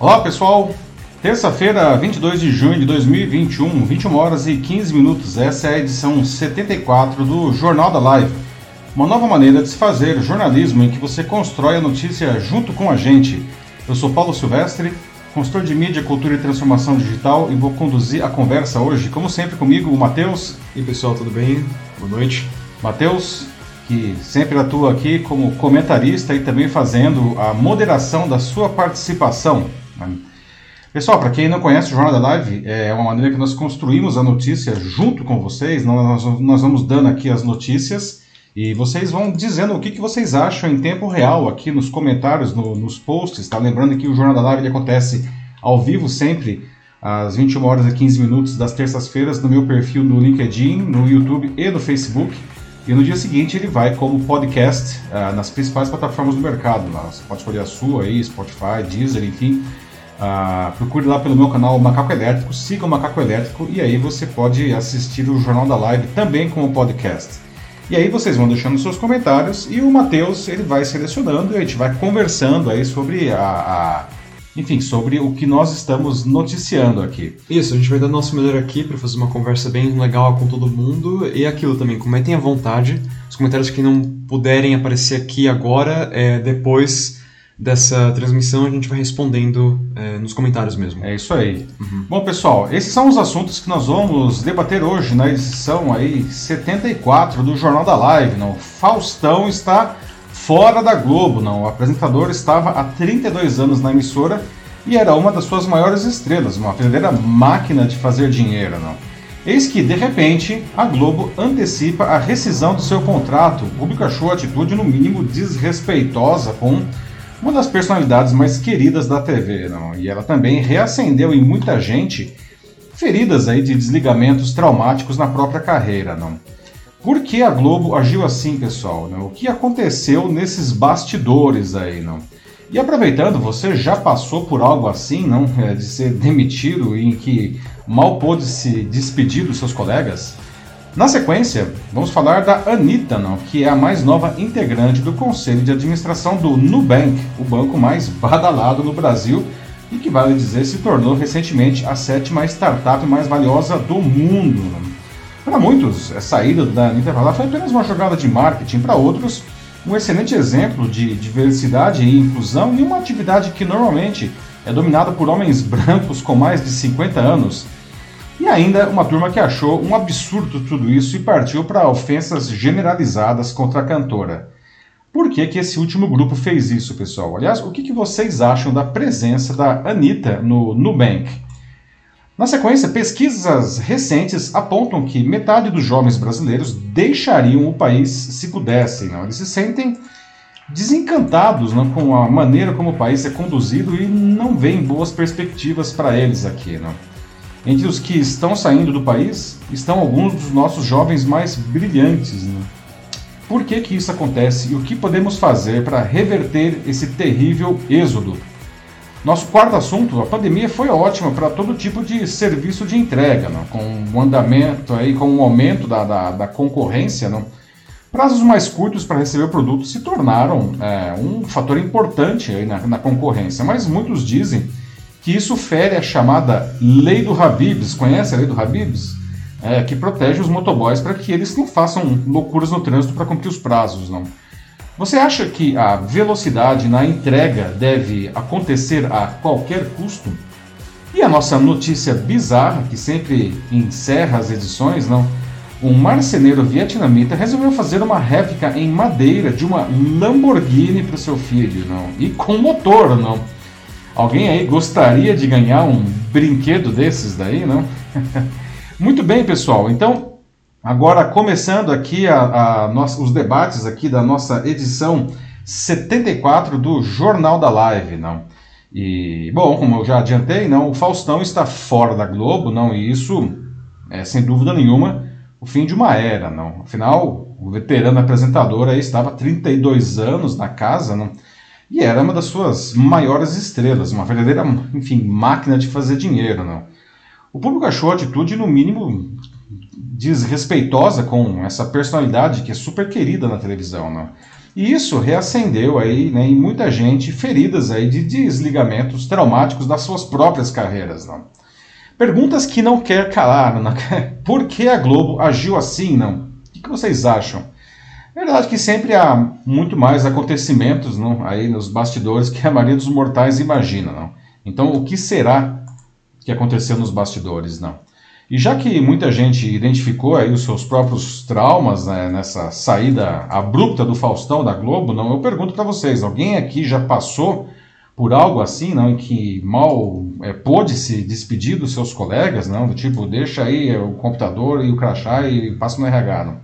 Olá pessoal, terça-feira, 22 de junho de 2021, 21 horas e 15 minutos. Essa é a edição 74 do Jornal da Live. Uma nova maneira de se fazer jornalismo em que você constrói a notícia junto com a gente. Eu sou Paulo Silvestre, consultor de mídia, cultura e transformação digital e vou conduzir a conversa hoje, como sempre comigo, o Matheus. E pessoal, tudo bem? Boa noite. Matheus, que sempre atua aqui como comentarista e também fazendo a moderação da sua participação. Pessoal, para quem não conhece o Jornal da Live, é uma maneira que nós construímos a notícia junto com vocês. Nós, vamos dando aqui as notícias e vocês vão dizendo o que, vocês acham em tempo real aqui nos comentários, no, nos posts. Tá? Lembrando que o Jornal da Live acontece ao vivo sempre às 21 horas e 15 minutos das terças-feiras no meu perfil no LinkedIn, no YouTube e no Facebook. E no dia seguinte ele vai como podcast uh, nas principais plataformas do mercado. Lá. Você pode escolher a sua aí, Spotify, Deezer, enfim. Uh, procure lá pelo meu canal Macaco Elétrico, siga o Macaco Elétrico e aí você pode assistir o Jornal da Live também como podcast. E aí vocês vão deixando seus comentários e o Matheus ele vai selecionando e a gente vai conversando aí sobre a, a enfim, sobre o que nós estamos noticiando aqui. Isso, a gente vai dar nosso melhor aqui para fazer uma conversa bem legal com todo mundo e aquilo também, comentem à vontade. Os comentários que não puderem aparecer aqui agora, é, depois dessa transmissão a gente vai respondendo é, nos comentários mesmo. É isso aí. Uhum. Bom, pessoal, esses são os assuntos que nós vamos debater hoje na edição aí 74 do Jornal da Live. Não? Faustão está fora da Globo, não. O apresentador estava há 32 anos na emissora e era uma das suas maiores estrelas, uma verdadeira máquina de fazer dinheiro, não. Eis que, de repente, a Globo antecipa a rescisão do seu contrato. O público achou a atitude, no mínimo, desrespeitosa com uma das personalidades mais queridas da TV, não? E ela também reacendeu em muita gente feridas aí de desligamentos traumáticos na própria carreira, não? Por que a Globo agiu assim, pessoal? Né? O que aconteceu nesses bastidores aí, não? E aproveitando, você já passou por algo assim, não? É, de ser demitido e em que mal pôde se despedir dos seus colegas? Na sequência, vamos falar da Anitta, não? que é a mais nova integrante do Conselho de Administração do Nubank, o banco mais badalado no Brasil e que, vale dizer, se tornou recentemente a sétima startup mais valiosa do mundo. Para muitos, a saída da Anitta para lá foi apenas uma jogada de marketing, para outros, um excelente exemplo de diversidade e inclusão e uma atividade que normalmente é dominada por homens brancos com mais de 50 anos. E ainda uma turma que achou um absurdo tudo isso e partiu para ofensas generalizadas contra a cantora. Por que, que esse último grupo fez isso, pessoal? Aliás, o que, que vocês acham da presença da Anitta no Nubank? Na sequência, pesquisas recentes apontam que metade dos jovens brasileiros deixariam o país se pudessem. Não? Eles se sentem desencantados não? com a maneira como o país é conduzido e não veem boas perspectivas para eles aqui. Não? Entre os que estão saindo do país estão alguns dos nossos jovens mais brilhantes. Não? Por que, que isso acontece e o que podemos fazer para reverter esse terrível êxodo? Nosso quarto assunto, a pandemia foi ótima para todo tipo de serviço de entrega, não? com o andamento aí, com o aumento da, da, da concorrência, não? prazos mais curtos para receber o produto se tornaram é, um fator importante aí na, na, concorrência, mas muitos dizem que isso fere a chamada lei do Habibs, conhece a lei do Habibs? É, que protege os motoboys para que eles não façam loucuras no trânsito para cumprir os prazos, não? Você acha que a velocidade na entrega deve acontecer a qualquer custo? E a nossa notícia bizarra, que sempre encerra as edições, não? Um marceneiro vietnamita resolveu fazer uma réplica em madeira de uma Lamborghini para seu filho, não? E com motor, não? Alguém aí gostaria de ganhar um brinquedo desses daí, não? Muito bem, pessoal. Então, Agora, começando aqui a, a nossa, os debates aqui da nossa edição 74 do Jornal da Live, não? E, bom, como eu já adiantei, não, o Faustão está fora da Globo, não, e isso é, sem dúvida nenhuma, o fim de uma era, não. Afinal, o veterano apresentador aí estava 32 anos na casa, não, e era uma das suas maiores estrelas, uma verdadeira, enfim, máquina de fazer dinheiro, não. O público achou a atitude, no mínimo, desrespeitosa com essa personalidade que é super querida na televisão. Né? E isso reacendeu aí né, em muita gente feridas aí de desligamentos traumáticos das suas próprias carreiras. Não? Perguntas que não quer calar. Não? Por que a Globo agiu assim? Não? O que vocês acham? Verdade que sempre há muito mais acontecimentos não, aí nos bastidores que a maioria dos mortais imagina. Não? Então, o que será que aconteceu nos bastidores? Não. E já que muita gente identificou aí os seus próprios traumas né, nessa saída abrupta do Faustão da Globo, não, eu pergunto para vocês, alguém aqui já passou por algo assim, não, em que mal é, pôde se despedir dos seus colegas, não, do tipo, deixa aí o computador e o crachá e passa no RH, não?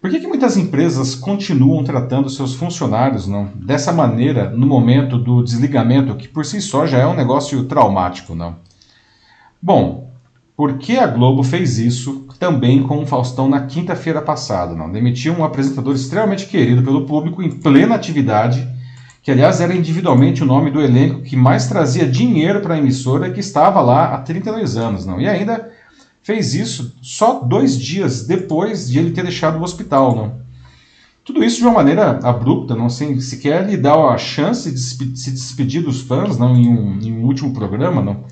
Por que, que muitas empresas continuam tratando seus funcionários não, dessa maneira no momento do desligamento, que por si só já é um negócio traumático, não? Bom, por que a Globo fez isso também com o Faustão na quinta-feira passada? Não? Demitiu um apresentador extremamente querido pelo público em plena atividade, que aliás era individualmente o nome do elenco que mais trazia dinheiro para a emissora que estava lá há 32 anos. Não? E ainda fez isso só dois dias depois de ele ter deixado o hospital. Não? Tudo isso de uma maneira abrupta, não sem sequer lhe dar a chance de se despedir dos fãs não, em, um, em um último programa. Não?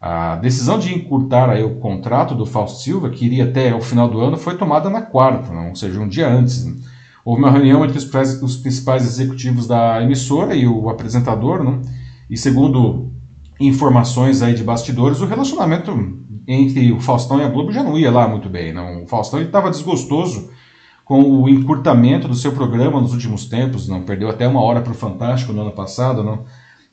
A decisão de encurtar aí o contrato do Fausto Silva, que iria até o final do ano, foi tomada na quarta, não? ou seja, um dia antes. Né? Houve uma reunião entre os, os, principais executivos da emissora e o apresentador, não? e segundo informações aí de bastidores, o relacionamento entre o Faustão e a Globo já não ia lá muito bem. Não? O Faustão estava desgostoso com o encurtamento do seu programa nos últimos tempos, não perdeu até uma hora para o Fantástico no ano passado, não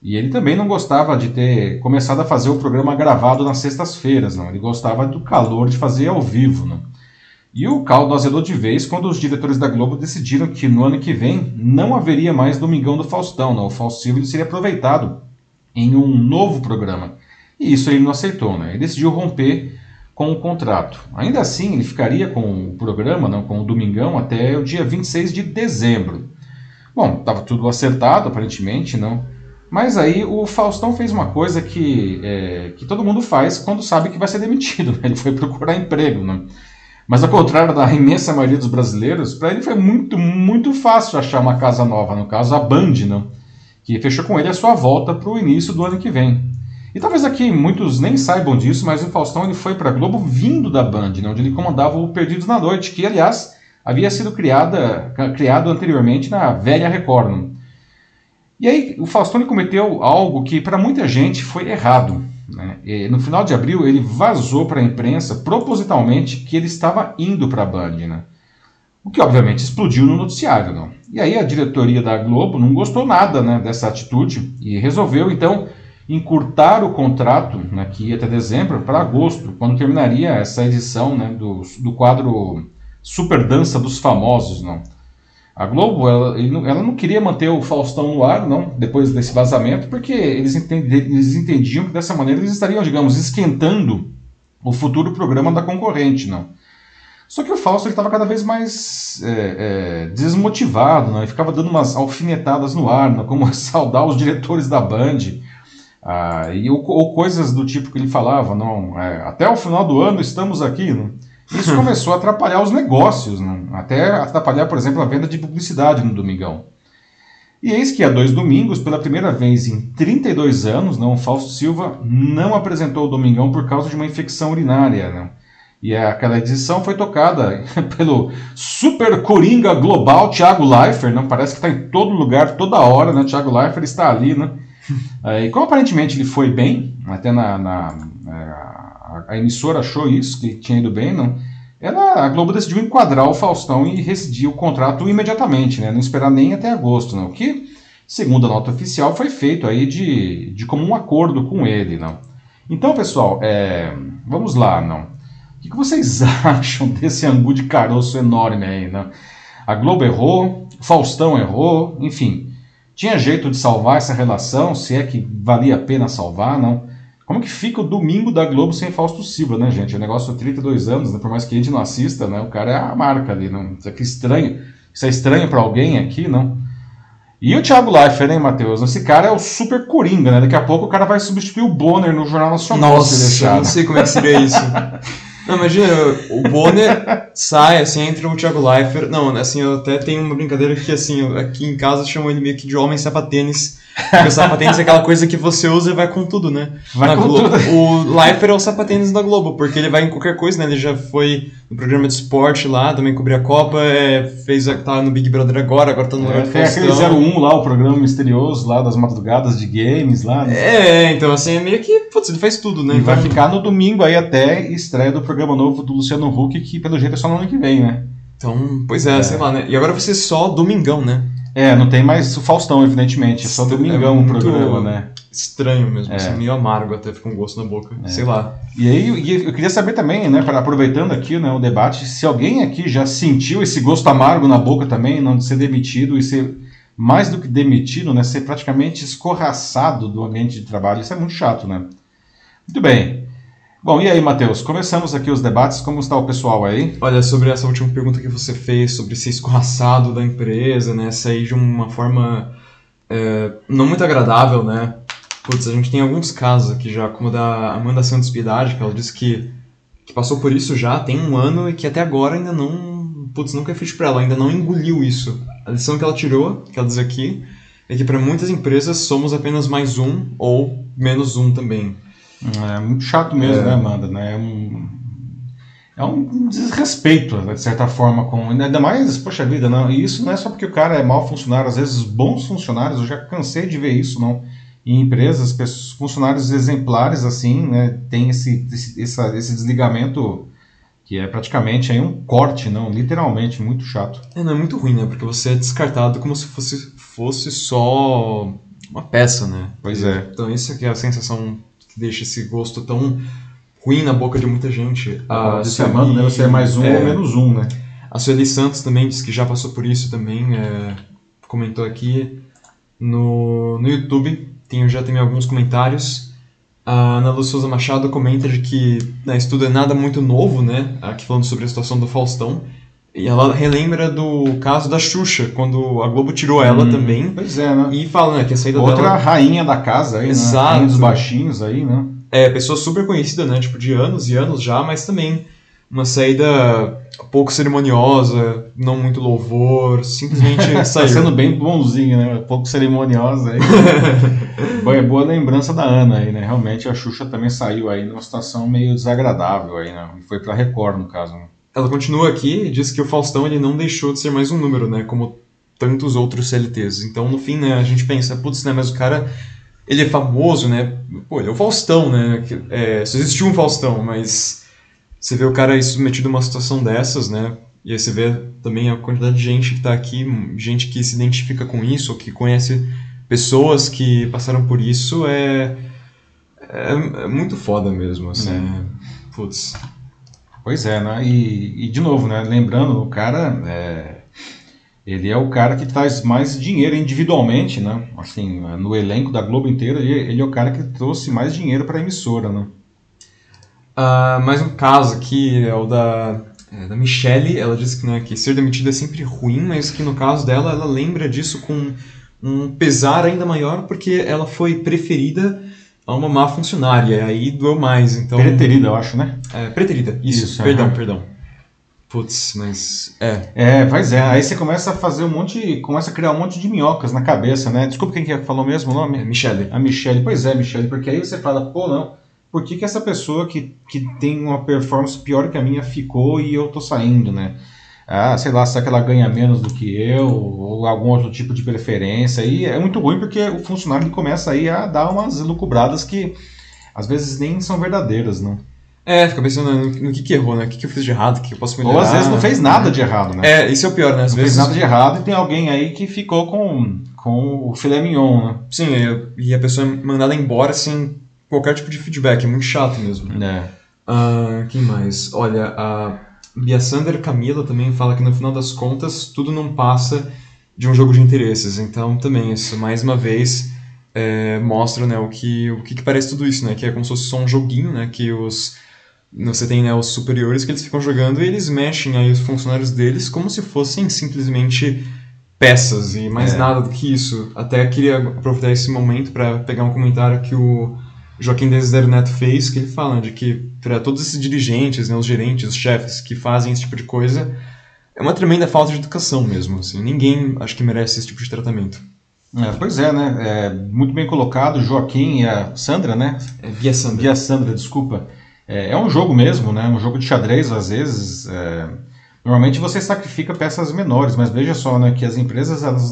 e ele também não gostava de ter começado a fazer o programa gravado nas sextas-feiras, não. Ele gostava do calor de fazer ao vivo, não. E o caldo azedou de vez quando os diretores da Globo decidiram que no ano que vem não haveria mais Domingão do Faustão, não. O Silva seria aproveitado em um novo programa. E isso ele não aceitou, né? Ele decidiu romper com o contrato. Ainda assim, ele ficaria com o programa, não, com o Domingão, até o dia 26 de dezembro. Bom, estava tudo acertado, aparentemente, não. Mas aí o Faustão fez uma coisa que, é, que todo mundo faz quando sabe que vai ser demitido. Né? Ele foi procurar emprego. Né? Mas ao contrário da imensa maioria dos brasileiros, para ele foi muito, muito fácil achar uma casa nova, no caso a Band, né? que fechou com ele a sua volta para o início do ano que vem. E talvez aqui muitos nem saibam disso, mas o Faustão ele foi para a Globo vindo da Band, né? onde ele comandava o Perdidos na Noite, que aliás havia sido criada, criado anteriormente na velha Record. Né? E aí o Faustone cometeu algo que para muita gente foi errado. Né? no final de abril ele vazou para a imprensa propositalmente que ele estava indo para a Band. Né? O que obviamente explodiu no noticiário. Não? E aí a diretoria da Globo não gostou nada né, dessa atitude e resolveu então encurtar o contrato, né, que ia até dezembro, para agosto, quando terminaria essa edição né, do, do quadro Super Dança dos Famosos. Não? A Globo, ela, ela, não queria manter o Faustão no ar, não, depois desse vazamento, porque eles, eles entendiam que dessa maneira eles estariam, digamos, esquentando o futuro programa da concorrente, não. Só que o Fausto estava cada vez mais é, é, desmotivado, não? ele ficava dando umas alfinetadas no ar, não? como saudar os diretores da Band, ah, e, ou, ou, coisas do tipo que ele falava, não, é, até o final do ano estamos aqui, não? Isso começou a atrapalhar os negócios, né? até atrapalhar, por exemplo, a venda de publicidade no Domingão. E eis que há dois domingos, pela primeira vez em 32 anos, não, Fausto Silva não apresentou o Domingão por causa de uma infecção urinária. Né? E aquela edição foi tocada pelo super coringa global Thiago Leifert, não? parece que está em todo lugar, toda hora, né? Thiago Leifert está ali. Né? E como aparentemente ele foi bem, até na, na, na a, emissora achou isso, que tinha ido bem, não. Ela, a Globo decidiu enquadrar o Faustão e rescindir o contrato imediatamente, né? Não esperar nem até agosto, não. O que, segundo a nota oficial, foi feito aí de, de comum acordo com ele, não. Então, pessoal, é, vamos lá, não. O que, que vocês acham desse angu de caroço enorme aí, não? A Globo errou, Faustão errou, enfim. Tinha jeito de salvar essa relação, se é que valia a pena salvar, não? Como que fica o domingo da Globo sem Fausto Silva, né, gente? O negócio de 32 anos, né? por mais que a gente não assista, né? O cara é a marca ali, não? Isso é estranho. Isso é estranho para alguém aqui, não? E o Thiago Leifert, hein, Matheus? Esse cara é o super coringa, né? Daqui a pouco o cara vai substituir o Bonner no Jornal Nacional. Nossa, eu não sei como é que seria isso. Não, imagina, o Bonner sai, assim, entra o Thiago Leifert. Não, assim, eu até tenho uma brincadeira que, assim, aqui em casa chamam ele meio que de homem sapatênis. Porque o sapatênis é aquela coisa que você usa e vai com tudo, né? Vai Na com Globo. tudo. O Leifert é o sapatênis da Globo, porque ele vai em qualquer coisa, né? Ele já foi no programa de esporte lá, também cobriu a Copa, é, fez, a- tá no Big Brother agora, agora tá no lugar É, do tem aquele Faustão. 01 lá, o programa misterioso lá das madrugadas de games lá. né? É, então assim, é meio que, putz, ele faz tudo, né? E vai ficar no domingo aí até estreia do programa novo do Luciano Huck, que pelo jeito é só no ano que vem, né? Então, pois é, É. sei lá, né? E agora vai ser só domingão, né? É, não tem mais o Faustão, evidentemente. É só domingão é o programa, né? Estranho mesmo, É. assim, meio amargo até, fica um gosto na boca. Sei lá. E aí eu queria saber também, né, aproveitando aqui né, o debate, se alguém aqui já sentiu esse gosto amargo na boca também, não de ser demitido e ser mais do que demitido, né, ser praticamente escorraçado do ambiente de trabalho. Isso é muito chato, né? Muito bem. Bom, e aí, Matheus? Começamos aqui os debates. Como está o pessoal aí? Olha, sobre essa última pergunta que você fez, sobre ser escorraçado da empresa, né? Sair de uma forma é, não muito agradável, né? Putz, a gente tem alguns casos aqui já, como da Amanda Santos Piedade, que ela disse que, que passou por isso já tem um ano e que até agora ainda não. Putz, nunca é feito pra ela, ainda não engoliu isso. A lição que ela tirou, que ela diz aqui, é que para muitas empresas somos apenas mais um ou menos um também. É muito chato mesmo, É. né, Amanda? Né? É um, é um desrespeito, de certa forma, com ainda mais, poxa vida, não. E isso não é só porque o cara é mau funcionário, às vezes bons funcionários, eu já cansei de ver isso, não. Em empresas, pessoas- funcionários exemplares assim, né, tem esse, esse, essa- esse desligamento que é praticamente aí um corte, não, literalmente, muito chato. É, não é muito ruim, né? Porque você é descartado como se fosse, fosse só uma peça, né? Pois é. Então isso é que é a sensação que deixa esse gosto tão ruim na boca de muita gente. A Se chamando, né, você é mais um é, ou menos um, né? A Sueli Santos também disse que já passou por isso também, é, comentou aqui no, no YouTube, tem, já tem alguns comentários. A Ana Lu Souza Machado comenta de que né, isso tudo é nada muito novo, né? Aqui falando sobre a situação do Faustão. E ela relembra do caso da Xuxa, quando a Globo tirou ela Hum, também. Pois é, né? E fala né, que a saída Outra dela rainha da casa aí, Exato. né? Rainha dos baixinhos aí, né? é pessoa super conhecida, né? Tipo, de anos e anos já, mas também uma saída pouco cerimoniosa, não muito louvor, simplesmente Tá saiu. sendo bem bonzinho, né? Pouco cerimoniosa aí. boa, boa lembrança da Ana aí, né? Realmente a Xuxa também saiu aí numa situação meio desagradável aí, né? Foi pra Record, no caso. né? Ela continua aqui e diz que o Faustão ele não deixou de ser mais um número, né? Como tantos outros CLTs. Então, no fim, né, a gente pensa, putz, né, mas o cara, ele é famoso, né? Pô, ele é o Faustão, né? É, só existiu um Faustão, mas você vê o cara submetido a uma situação dessas, né? E aí você vê também a quantidade de gente que tá aqui, gente que se identifica com isso, ou que conhece pessoas que passaram por isso, é, é, é muito foda mesmo, assim. É. Putz. Pois é, né? E, e, de novo, né? Lembrando, o cara é, ele é o cara que traz mais dinheiro individualmente, né? Assim, no elenco da Globo inteira, ele, é o cara que trouxe mais dinheiro pra emissora, né? Ah, mais um caso aqui é o da, é, da Michelle. Ela disse que, né, que ser demitida é sempre ruim, mas que no caso dela, ela lembra disso com um pesar ainda maior porque ela foi preferida a uma má funcionária. E aí doeu mais. Então, Preterida, eu acho, né? É, preterida, isso. Isso, perdão, perdão. Putz, mas. É. É, pois é. Aí você começa a fazer um monte, começa a criar um monte de minhocas na cabeça, né? Desculpa quem que é falou mesmo o é nome? Michelle. A Michelle. Pois é, Michelle, porque aí você fala, pô, não, por que, que essa pessoa que, que tem uma performance pior que a minha ficou e eu tô saindo, né? Ah, sei lá, será que ela ganha menos do que eu, ou algum outro tipo de preferência. E é muito ruim porque o funcionário começa aí a dar umas lucubradas que às vezes nem são verdadeiras, né? É, fica pensando no, que, que errou, né? O que, que eu fiz de errado, o que, eu posso melhorar. Ou às vezes não fez nada de errado, né? É, isso é o pior, né? Às não vezes. fez nada de errado e tem alguém aí que ficou com, com o filé mignon, né? Sim, e a pessoa é mandada embora sem qualquer tipo de feedback. É muito chato mesmo. É. Ah, quem mais? Olha, a Bia Sander Camila também fala que no final das contas tudo não passa de um jogo de interesses. Então também isso, mais uma vez, é, mostra né, o, que, o que, que parece tudo isso, né? Que é como se fosse só um joguinho, né? Que os. Você tem né, os superiores que eles ficam jogando e eles mexem aí os funcionários deles como se fossem simplesmente peças e mais É. nada do que isso. Até queria aproveitar esse momento para pegar um comentário que o Joaquim Desidero Neto fez, que ele fala de que para todos esses dirigentes, né, os gerentes, os chefes que fazem esse tipo de coisa, é uma tremenda falta de educação mesmo. Assim. Ninguém acho que merece esse tipo de tratamento. É, pois é, né? É, muito bem colocado, Joaquim e a Sandra, né? É, Via Sandra. Via Sandra, desculpa. É, é, um jogo mesmo, né? Um jogo de xadrez, às vezes. É, normalmente você sacrifica peças menores, mas veja só, né? Que as empresas, elas,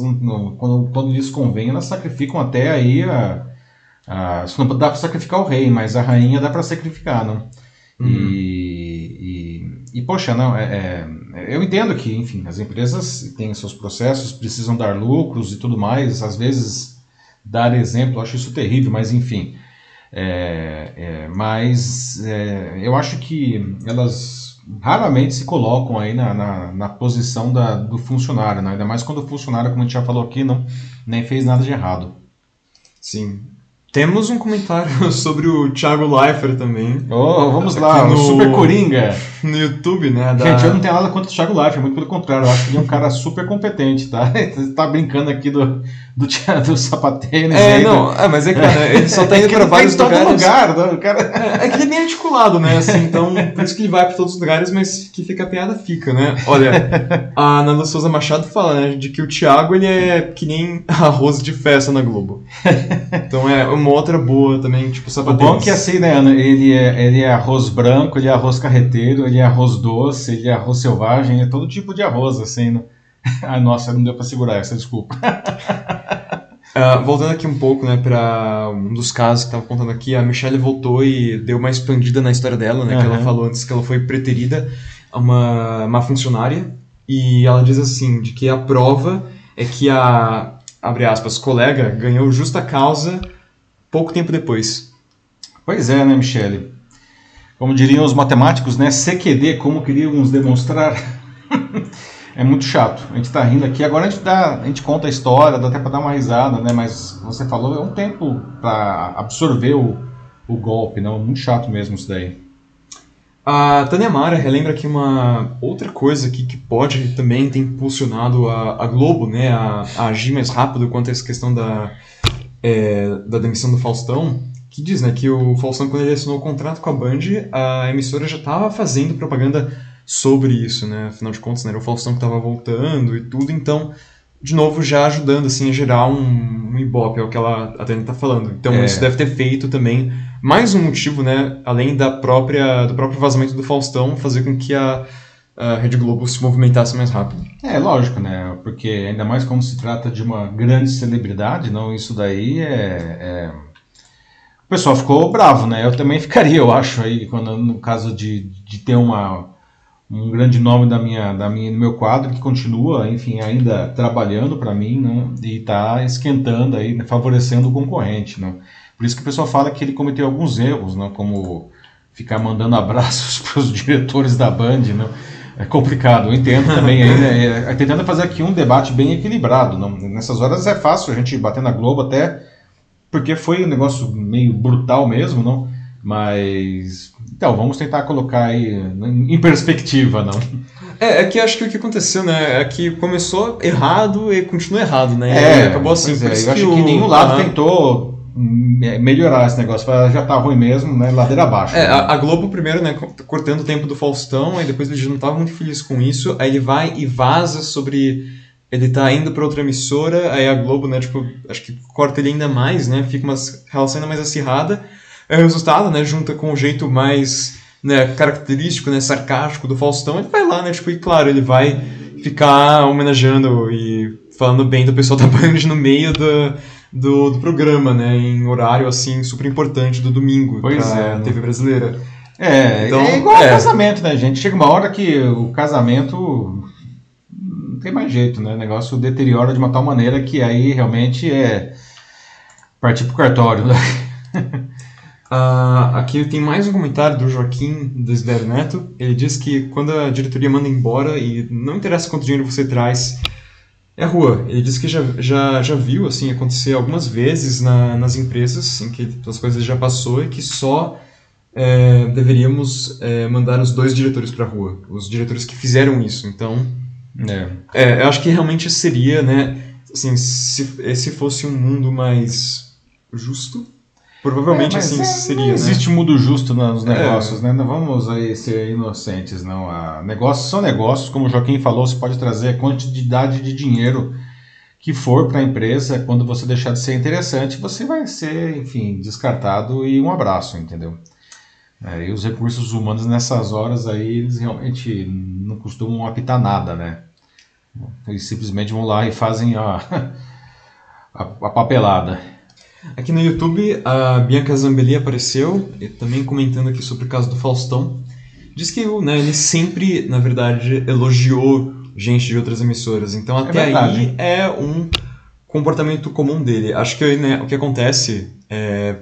quando, quando lhes convém, elas sacrificam até aí a. a não dá para sacrificar o rei, mas a rainha dá para sacrificar, não? Uhum. E, e, e, poxa, não, é, é, eu entendo que, enfim, as empresas têm seus processos, precisam dar lucros e tudo mais, às vezes dar exemplo, eu acho isso terrível, mas enfim. É, é, mas é, eu acho que elas raramente se colocam aí na, na, na posição da, do funcionário, né? ainda mais quando o funcionário, como a gente já falou aqui, não nem fez nada de errado. Sim, temos um comentário sobre o Thiago Leifert também. Oh, vamos lá, no, Super Coringa. No YouTube, né? Da... Gente, eu não tenho nada contra o Thiago Leifert, muito pelo contrário, eu acho que ele é um cara super competente, tá? Você tá brincando aqui do, do, do sapateiro. É, não, é, mas é que né, ele só tá indo é pra vários tá lugares. lugar, né? o cara... é, é, que ele é bem articulado, né? Assim, então, por isso que ele vai pra todos os lugares, mas que fica a piada, fica, né? Olha, a Nanda Souza Machado fala, né, de que o Thiago, ele é que nem arroz de festa na Globo. Então é uma outra boa também, tipo sapateiro. O bom é que assim, né, ele é, ele é arroz branco, ele é arroz carreteiro, ele é arroz doce, ele é arroz selvagem, é todo tipo de arroz, assim, né? Ah, nossa, não deu pra segurar essa, desculpa. Uh, voltando aqui um pouco, né, para um dos casos que estava contando aqui, a Michelle voltou e deu uma expandida na história dela, né, uhum. que ela falou antes que ela foi preterida a uma, uma funcionária, e ela diz assim, de que a prova é que a, abre aspas, colega ganhou justa causa pouco tempo depois. Pois é, né, Michelle? Como diriam os matemáticos, né, CQD, como queríamos demonstrar... é muito chato. A gente está rindo aqui. Agora a gente, dá, a gente conta a história, dá até para dar uma risada, né? Mas você falou, é um tempo para absorver o, o golpe, não? Muito chato mesmo isso daí. A Tânia Mara relembra que uma outra coisa que, que pode também ter impulsionado a, a Globo né, a, a, agir mais rápido quanto a essa questão da, é, da demissão do Faustão, que diz né, que o Faustão, quando ele assinou o contrato com a Band, a emissora já estava fazendo propaganda sobre isso, né? Afinal de contas, né, era o Faustão que estava voltando e tudo, então, de novo, já ajudando assim a gerar um, um ibope, é o que ela a Tânia está falando. Então, é. isso deve ter feito também mais um motivo, né, além da própria do próprio vazamento do Faustão, fazer com que a, a Rede Globo se movimentasse mais rápido. É, lógico, né? Porque ainda mais quando se trata de uma grande celebridade, não, isso daí é, é... O pessoal ficou bravo, né? Eu também ficaria, eu acho, aí, quando, no caso de, de ter uma, um grande nome da minha, da minha, do meu quadro que continua, enfim, ainda trabalhando para mim, né, e está esquentando aí, favorecendo o concorrente, né. Por isso que o pessoal fala que ele cometeu alguns erros, né, como ficar mandando abraços para os diretores da Band, né. É complicado, eu entendo também aí, né, é, é, tentando fazer aqui um debate bem equilibrado. Não, nessas horas é fácil a gente bater na Globo até porque foi um negócio meio brutal mesmo, não? Mas. Então, vamos tentar colocar aí em perspectiva, não? É, é que acho que o que aconteceu, né? É que começou errado e continua errado, né? É, acabou assim. É, eu acho que, o... nenhum lado tentou melhorar esse negócio, já tá ruim mesmo, né? Ladeira abaixo. É, né? a, Globo primeiro, né, cortando o tempo do Faustão, aí depois ele não tava muito feliz com isso, aí ele vai e vaza sobre ele tá indo para outra emissora, aí a Globo, né, tipo, acho que corta ele ainda mais, né? Fica uma relação ainda mais acirrada é o resultado, né, junta com o jeito mais né, característico, né, sarcástico do Faustão, ele vai lá, né, tipo, e claro, ele vai ficar homenageando e falando bem do pessoal da Band no meio do, do, do, programa, né, em horário, assim, super importante do domingo pois é, TV brasileira. É, então, é igual é. ao casamento, né, gente? Chega uma hora que o casamento não tem mais jeito, né? O negócio deteriora de uma tal maneira que aí realmente é partir pro cartório, né? Uh, aqui tem mais um comentário do Joaquim Desidero Neto. Ele diz que quando a diretoria manda embora e não interessa quanto dinheiro você traz, é a rua. Ele diz que já, já, já viu assim acontecer algumas vezes na, nas empresas em que as coisas já passou e que só é, deveríamos é, mandar os dois diretores para a rua, os diretores que fizeram isso. Então, é. é. eu acho que realmente seria, né, assim, se esse fosse um mundo mais justo, Provavelmente é, assim é, seria. Não né? existe mundo justo nos é. negócios, né? Não vamos aí ser inocentes, não. Negócios são negócios, como o Joaquim falou, você pode trazer a quantidade de dinheiro que for para a empresa, quando você deixar de ser interessante, você vai ser, enfim, descartado e um abraço, entendeu? É, e os recursos humanos nessas horas aí, eles realmente não costumam apitar nada, né? Eles simplesmente vão lá e fazem a, a, a papelada. Aqui no YouTube, a Bianca Zambelli apareceu, também comentando aqui sobre o caso do Faustão. Diz que né, ele sempre, na verdade, elogiou gente de outras emissoras. Então, é até é aí é um comportamento comum dele. Acho que né, o que acontece é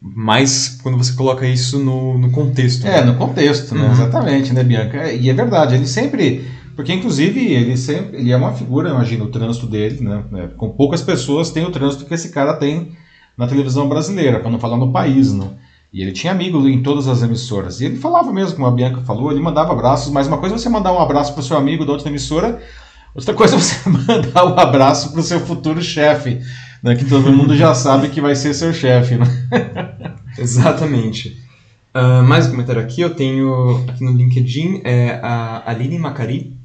mais quando você coloca isso no, no contexto. É, no contexto, né? Uhum. Exatamente, né, Bianca? E é verdade, ele sempre. Porque, inclusive, ele sempre. Ele é uma figura, imagina, o trânsito dele, né? É, com poucas pessoas tem o trânsito que esse cara tem na televisão brasileira, para não falar no país, né? E ele tinha amigos em todas as emissoras. E ele falava mesmo, como a Bianca falou, ele mandava abraços, mas uma coisa é você mandar um abraço para o seu amigo da outra emissora, outra coisa é você mandar um abraço para o seu futuro chefe, né, que todo mundo já sabe que vai ser seu chefe. Né? Exatamente. Uh, mais um comentário aqui, eu tenho aqui no LinkedIn, é a Aline Macari.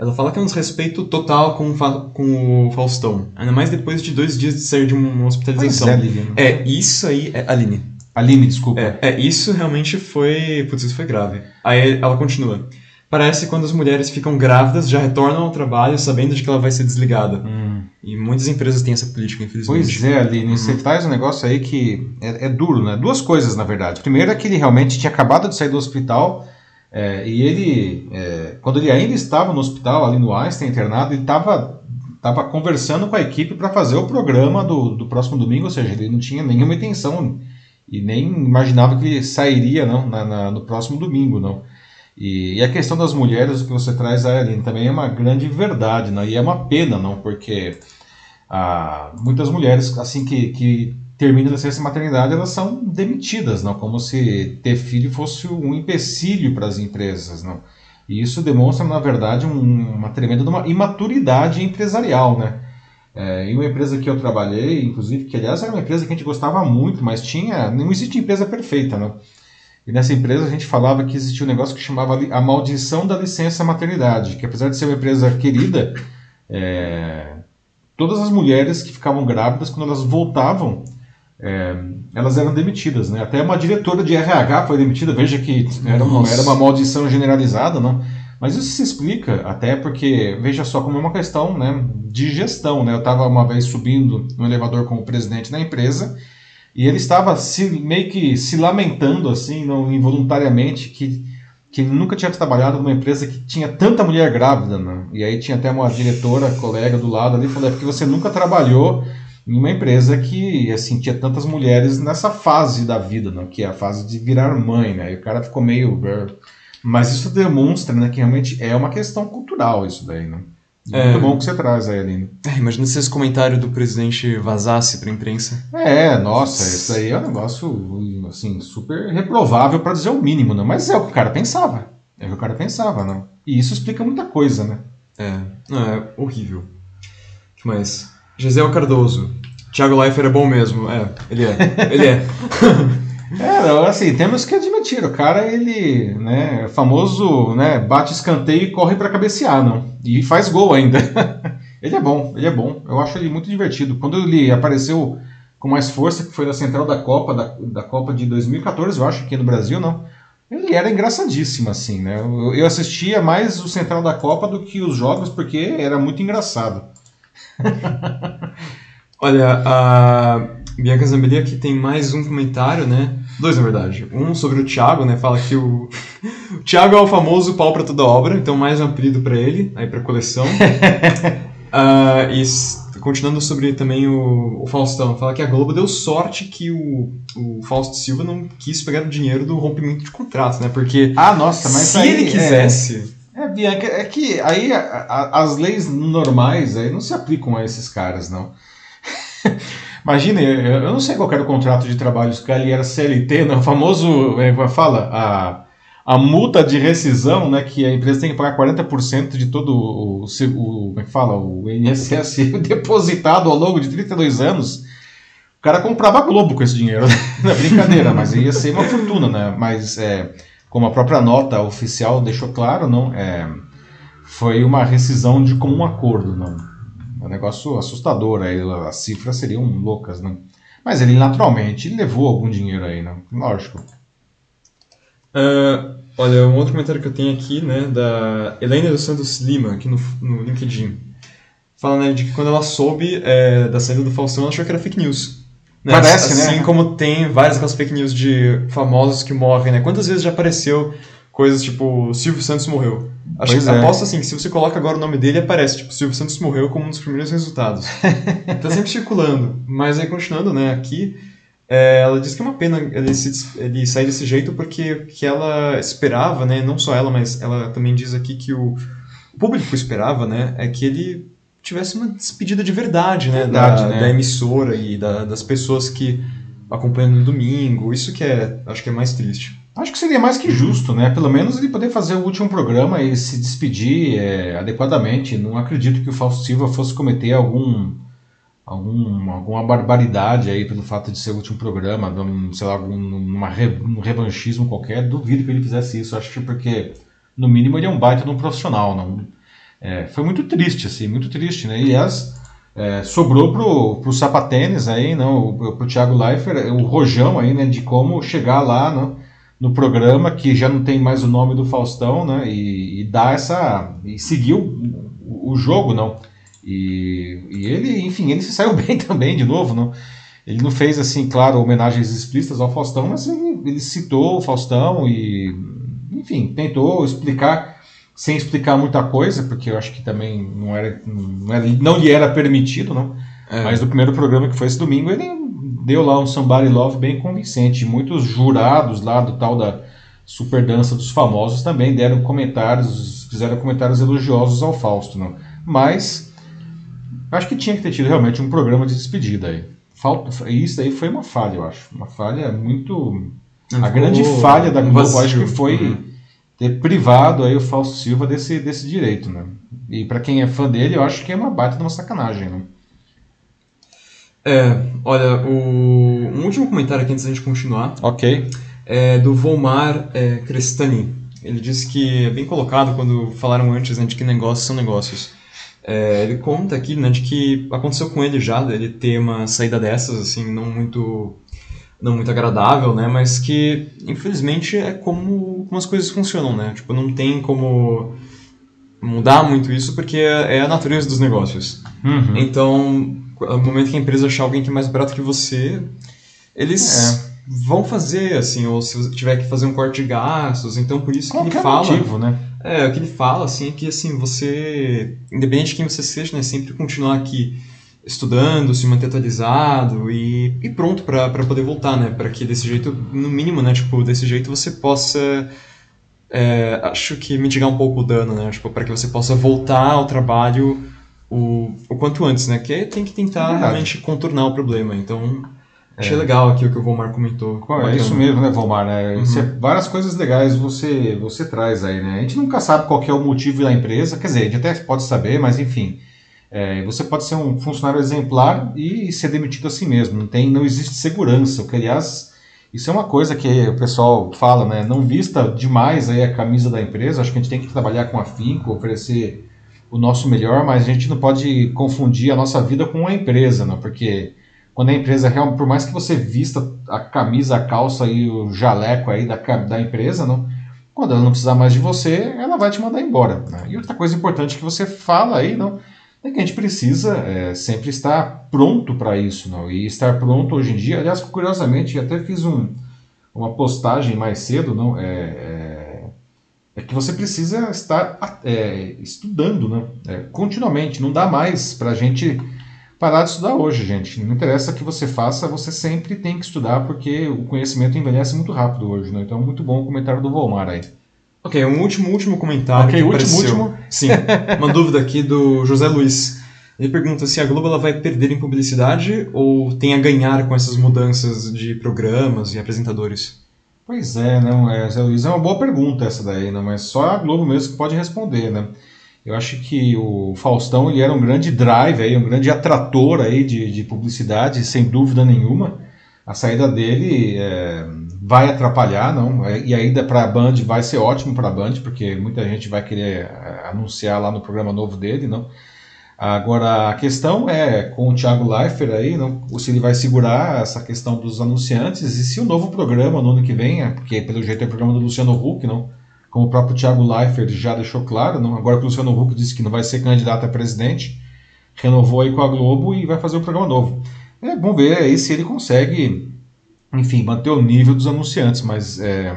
Ela fala que é um desrespeito total com, com o Faustão. Ainda mais depois de dois dias de sair de uma hospitalização. Pois é. É, isso aí é Aline. Aline, desculpa. É, é, isso realmente foi. Putz, isso foi grave. Aí ela continua. Parece que quando as mulheres ficam grávidas, já retornam ao trabalho sabendo de que ela vai ser desligada. Hum. E muitas empresas têm essa política, infelizmente. Pois é, Aline, uhum. você traz um negócio aí que é, é, duro, né? Duas coisas, na verdade. Primeiro é que ele realmente tinha acabado de sair do hospital é, e ele, é, quando ele ainda estava no hospital, ali no Einstein, internado, ele estava tava conversando com a equipe para fazer o programa do, do próximo domingo, ou seja, ele não tinha nenhuma intenção e nem imaginava que sairia não, na, na, no próximo domingo. não. E, e, a questão das mulheres, o que você traz, Aline, também é uma grande verdade, não? e é uma pena, não, porque ah, muitas mulheres, assim que, que terminam a licença maternidade, elas são demitidas, não? como se ter filho fosse um empecilho para as empresas. Não? E isso demonstra, na verdade, um, uma tremenda uma imaturidade empresarial. Né? É, em uma empresa que eu trabalhei, inclusive, que aliás era uma empresa que a gente gostava muito, mas tinha. Não existe empresa perfeita, né? E nessa empresa a gente falava que existia um negócio que chamava a maldição da licença maternidade, que apesar de ser uma empresa querida, é, todas as mulheres que ficavam grávidas, quando elas voltavam, é, elas eram demitidas, né? Até uma diretora de RH foi demitida, veja que era uma, era uma maldição generalizada, não? Mas isso se explica até porque, veja só, como é uma questão né, de gestão. Né? Eu estava uma vez subindo no elevador com o presidente da empresa e ele estava se, meio que se lamentando, assim, não, involuntariamente, que, que nunca tinha trabalhado numa empresa que tinha tanta mulher grávida. Né? E aí tinha até uma diretora, colega do lado ali, falou: é porque você nunca trabalhou em uma empresa que assim tinha tantas mulheres nessa fase da vida, né? que é a fase de virar mãe. Né? E o cara ficou meio mas isso demonstra né, que realmente é uma questão cultural isso daí, né? É. Muito bom que você traz aí, Aline. É, imagina se esse comentário do presidente vazasse para a imprensa. É, nossa, isso aí é um negócio assim, super reprovável para dizer o mínimo, né? Mas é o que o cara pensava. É o que o cara pensava, né? E isso explica muita coisa, né? É, não, é horrível. O que mais? Gisele Cardoso. Thiago Leifert é bom mesmo. É, ele é. Ele é. É, assim, temos que admitir, o cara, ele, né, é famoso, né, bate escanteio e corre para cabecear, não? E faz gol ainda. ele é bom, ele é bom. Eu acho ele muito divertido. Quando ele apareceu com mais força, que foi na central da Copa, da, da Copa de 2014, eu acho, aqui no Brasil, não. Ele era engraçadíssimo, assim, né? Eu, eu assistia mais o Central da Copa do que os jogos, porque era muito engraçado. Olha, a Bianca Zambelli aqui tem mais um comentário, né? Dois, na verdade. Um sobre o Thiago, né? Fala que o, o Thiago é o famoso pau para toda obra, então mais um apelido para ele, aí pra coleção. uh, e continuando sobre também o, o, Faustão, fala que a Globo deu sorte que o, o Fausto Silva não quis pegar o dinheiro do rompimento de contrato, né? Porque ah, nossa, mas se aí, ele é quisesse. É, é, Bianca, é que aí a, a, as leis normais aí não se aplicam a esses caras, não. Imagine, eu não sei qual era o contrato de trabalho, se ele era CLT, né? o famoso, é, fala, a, a multa de rescisão, né, que a empresa tem que pagar 40% de todo o, o, como é que fala, o INSS depositado ao longo de 32 anos. o cara comprava Globo com esse dinheiro. Não é brincadeira, mas ia ser uma fortuna, né? Mas, é, como a própria nota oficial deixou claro, não é, foi uma rescisão de comum acordo, não. É um negócio assustador, aí as cifras seriam loucas, não. Mas ele naturalmente levou algum dinheiro aí, não? Lógico. Uh, olha, um outro comentário que eu tenho aqui, né, da Helena dos Santos Lima, aqui no, no LinkedIn. Fala, né, de que quando ela soube é, da saída do Faustão, ela achou que era fake news. Né? Parece, assim né? Assim como tem várias aquelas fake news de famosos que morrem, né? Quantas vezes já apareceu coisas tipo Silvio Santos morreu? Acho Pois que é. aposto assim, que se você coloca agora o nome dele, aparece, tipo, Silvio Santos morreu como um dos primeiros resultados. tá sempre circulando. Mas aí, continuando, né, aqui, é, ela diz que é uma pena ele, se, ele sair desse jeito porque que ela esperava, né, não só ela, mas ela também diz aqui que o, o público esperava, né, é que ele tivesse uma despedida de verdade, né, Verdade, da, né? da emissora e da- das pessoas que acompanham no domingo. Isso que é, acho que é mais triste. Acho que seria mais que justo, né? Pelo menos ele poder fazer o último programa e se despedir é, adequadamente. Não acredito que o Fausto Silva fosse cometer algum, algum, alguma barbaridade aí pelo fato de ser o último programa, sei lá, algum, um revanchismo qualquer. Duvido que ele fizesse isso. Acho que porque, no mínimo, ele é um baita de um profissional. Não, é, foi muito triste, assim, muito triste, né? E as, é, sobrou pro, pro Sapatênis aí, não, pro, Thiago Leifert, o rojão aí, né, de como chegar lá, não, no programa que já não tem mais o nome do Faustão, né? E, e dar essa. e seguir o, o jogo, não. E, e ele, enfim, ele se saiu bem também, de novo, não. Ele não fez, assim, claro, homenagens explícitas ao Faustão, mas ele, ele citou o Faustão e, enfim, tentou explicar, sem explicar muita coisa, porque eu acho que também não, era, não, era, não lhe era permitido, não. É. Mas no primeiro programa que foi esse domingo, ele deu lá um Somebody Love bem convincente. Muitos jurados lá do tal da Super Dança dos Famosos também deram comentários, fizeram comentários elogiosos ao Fausto. Não? Mas acho que tinha que ter tido realmente um programa de despedida aí. Falta, isso aí foi uma falha, eu acho. Uma falha muito. A grande falha da Globo, acho que foi Uhum. ter privado aí o Fausto Silva desse, desse direito, né? E para quem é fã dele, eu acho que é uma baita de uma sacanagem, né? É, olha, o, um último comentário aqui antes da gente continuar Ok. é do Volmar é, Crestani. Ele disse que é bem colocado quando falaram antes né, de que negócios são negócios. É, ele conta aqui né, de que aconteceu com ele já, ele ter uma saída dessas, assim, não muito não muito agradável, né? Mas que, infelizmente, é como, como as coisas funcionam, né? Tipo, não tem como mudar muito isso porque é é a natureza dos negócios. Uhum. Então, no momento que a empresa achar alguém que é mais barato que você, eles vão fazer, assim, ou se você tiver que fazer um corte de gastos, então por isso que ele Qualquer fala. motivo, né? É, o que ele fala, assim, é que, assim, você, independente de quem você seja, né, sempre continuar aqui estudando, se manter atualizado e, e pronto para poder voltar, né, para que desse jeito, no mínimo, né, tipo, desse jeito você possa, é, acho que mitigar um pouco o dano, né, tipo, para que você possa voltar ao trabalho o, o quanto antes, né, que tem que tentar Verdade. realmente contornar o problema, então... Achei legal aqui o que o Volmar comentou. É isso mesmo, né, Volmar? Né? Uhum. É- várias coisas legais você, você traz aí, né? A gente nunca sabe qual é o motivo da empresa, quer dizer, a gente até pode saber, mas enfim. é, você pode ser um funcionário exemplar e ser demitido assim mesmo. Não, tem, não existe segurança. O que, aliás, isso é uma coisa que o pessoal fala, né? Não vista demais aí a camisa da empresa. Acho que a gente tem que trabalhar com afinco, oferecer o nosso melhor, mas a gente não pode confundir a nossa vida com a empresa, né? Porque quando a empresa realmente, por mais que você vista a camisa, a calça e o jaleco aí da, da empresa, não, quando ela não precisar mais de você, ela vai te mandar embora. né? E outra coisa importante que você fala aí, não, é que a gente precisa é, sempre estar pronto para isso, não? E estar pronto hoje em dia, aliás, curiosamente, até fiz um, uma postagem mais cedo, não, é, é, é que você precisa estar é, estudando, né? É, continuamente. Não dá mais para a gente parar de estudar hoje, gente. Não interessa o que você faça, você sempre tem que estudar, porque o conhecimento envelhece muito rápido hoje, né? Então, muito bom o comentário do Volmar aí. Ok, um último, último comentário Ok, último, apareceu. último. Sim, uma dúvida aqui do José Luiz. Ele pergunta se a Globo ela vai perder em publicidade ou tem a ganhar com essas mudanças de programas e apresentadores. Pois é, não, é, Zé Luiz, é uma boa pergunta essa daí, né? Mas só a Globo mesmo que pode responder, né? Eu acho que o Faustão ele era um grande drive, aí, um grande atrator aí de, de publicidade, sem dúvida nenhuma. A saída dele é, vai atrapalhar, não? É, e ainda para a Band vai ser ótimo para a Band, porque muita gente vai querer é, anunciar lá no programa novo dele, não? Agora a questão é com o Thiago Leifert aí, não, se ele vai segurar essa questão dos anunciantes e se o novo programa no ano que vem, é, porque pelo jeito é o programa do Luciano Huck, não? Como o próprio Thiago Leifert já deixou claro, não? Agora que o Luciano Huck disse que não vai ser candidato a presidente, renovou aí com a Globo e vai fazer o programa novo. É, vamos ver aí se ele consegue, enfim, manter o nível dos anunciantes, mas é,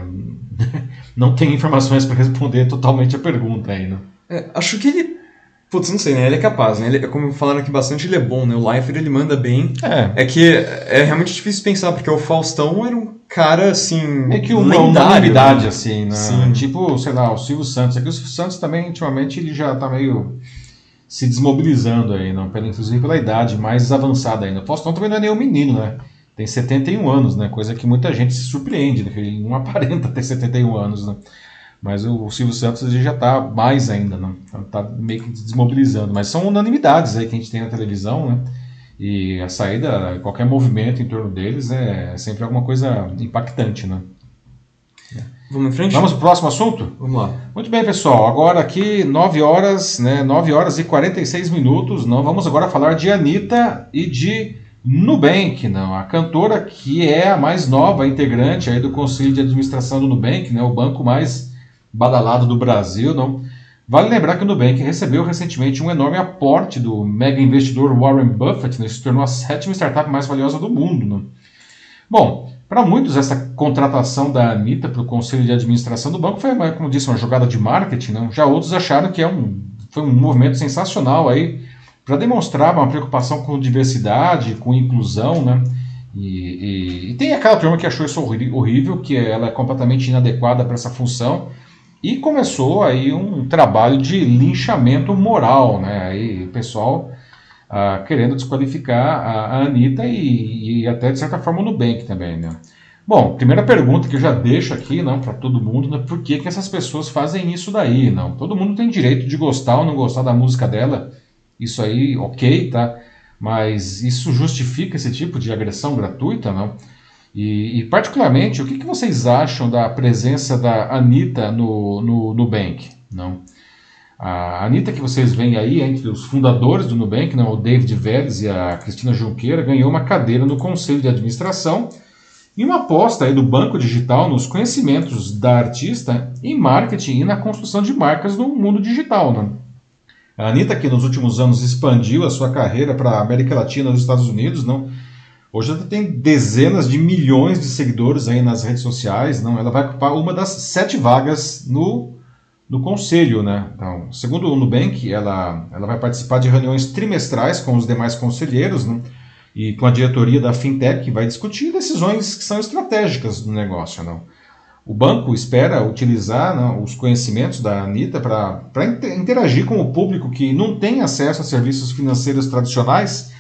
não tem informações para responder totalmente a pergunta ainda. É, acho que ele Putz, não sei, né? Ele é capaz, né? Ele, como falaram aqui bastante, ele é bom, né? O Leifert, ele manda bem. É. É que é realmente difícil pensar, porque o Faustão era um cara, assim, É que uma unanimidade, né? assim, né? Sim. Tipo, sei lá, o Silvio Santos. É que o Silvio Santos também, ultimamente, ele já tá meio se desmobilizando aí, não? Pela, inclusive pela idade mais avançada ainda. O Faustão também não é nem um menino, né? Tem 71 anos, né? Coisa que muita gente se surpreende, né? Ele não aparenta ter 71 anos, né? Mas o, Silvio Santos já está mais ainda, né? Está meio que desmobilizando. Mas são unanimidades aí que a gente tem na televisão, né? E a saída, qualquer movimento em torno deles é sempre alguma coisa impactante, né? Vamos em frente? Vamos para o próximo assunto? Vamos lá. Muito bem, pessoal. Agora aqui, 9 horas, né? 9 horas e 46 minutos. Não, vamos agora falar de Anitta e de Nubank, não. A cantora que é a mais nova integrante aí do Conselho de Administração do Nubank, né? O banco mais badalado do Brasil, não? Vale lembrar que o Nubank recebeu recentemente um enorme aporte do mega investidor Warren Buffett, né? se tornou a sétima startup mais valiosa do mundo. Não? Bom, para muitos, essa contratação da Anitta para o conselho de administração do banco foi, como disse, uma jogada de marketing. Não? Já outros acharam que é um, foi um movimento sensacional aí para demonstrar uma preocupação com diversidade, com inclusão, né? E, e, e, tem aquela turma que achou isso horrível, que ela é completamente inadequada para essa função e começou aí um trabalho de linchamento moral, né? Aí o pessoal ah, querendo desqualificar a, a Anitta e, e, até de certa forma o Nubank também, né? Bom, primeira pergunta que eu já deixo aqui, não, para todo mundo, né? Por que, que essas pessoas fazem isso daí, não? Todo mundo tem direito de gostar ou não gostar da música dela, isso aí, ok, tá? Mas isso justifica esse tipo de agressão gratuita, não? E, e, particularmente, o que, que, vocês acham da presença da Anitta no, no Nubank? Não? A Anitta que vocês veem aí, entre os fundadores do Nubank, não, o David Vélez e a Cristina Junqueira, ganhou uma cadeira no Conselho de Administração e uma aposta aí do Banco Digital nos conhecimentos da artista em marketing e na construção de marcas no mundo digital. Não? A Anitta, que nos últimos anos expandiu a sua carreira para a América Latina e os Estados Unidos, não? Hoje ela tem dezenas de milhões de seguidores aí nas redes sociais, não? Ela vai ocupar uma das sete vagas no, no conselho, né? Então, segundo o Nubank, ela, ela vai participar de reuniões trimestrais com os demais conselheiros, né? E com a diretoria da fintech, vai discutir decisões que são estratégicas do negócio, não? O banco espera utilizar não, os conhecimentos da Anitta para interagir com o público que não tem acesso a serviços financeiros tradicionais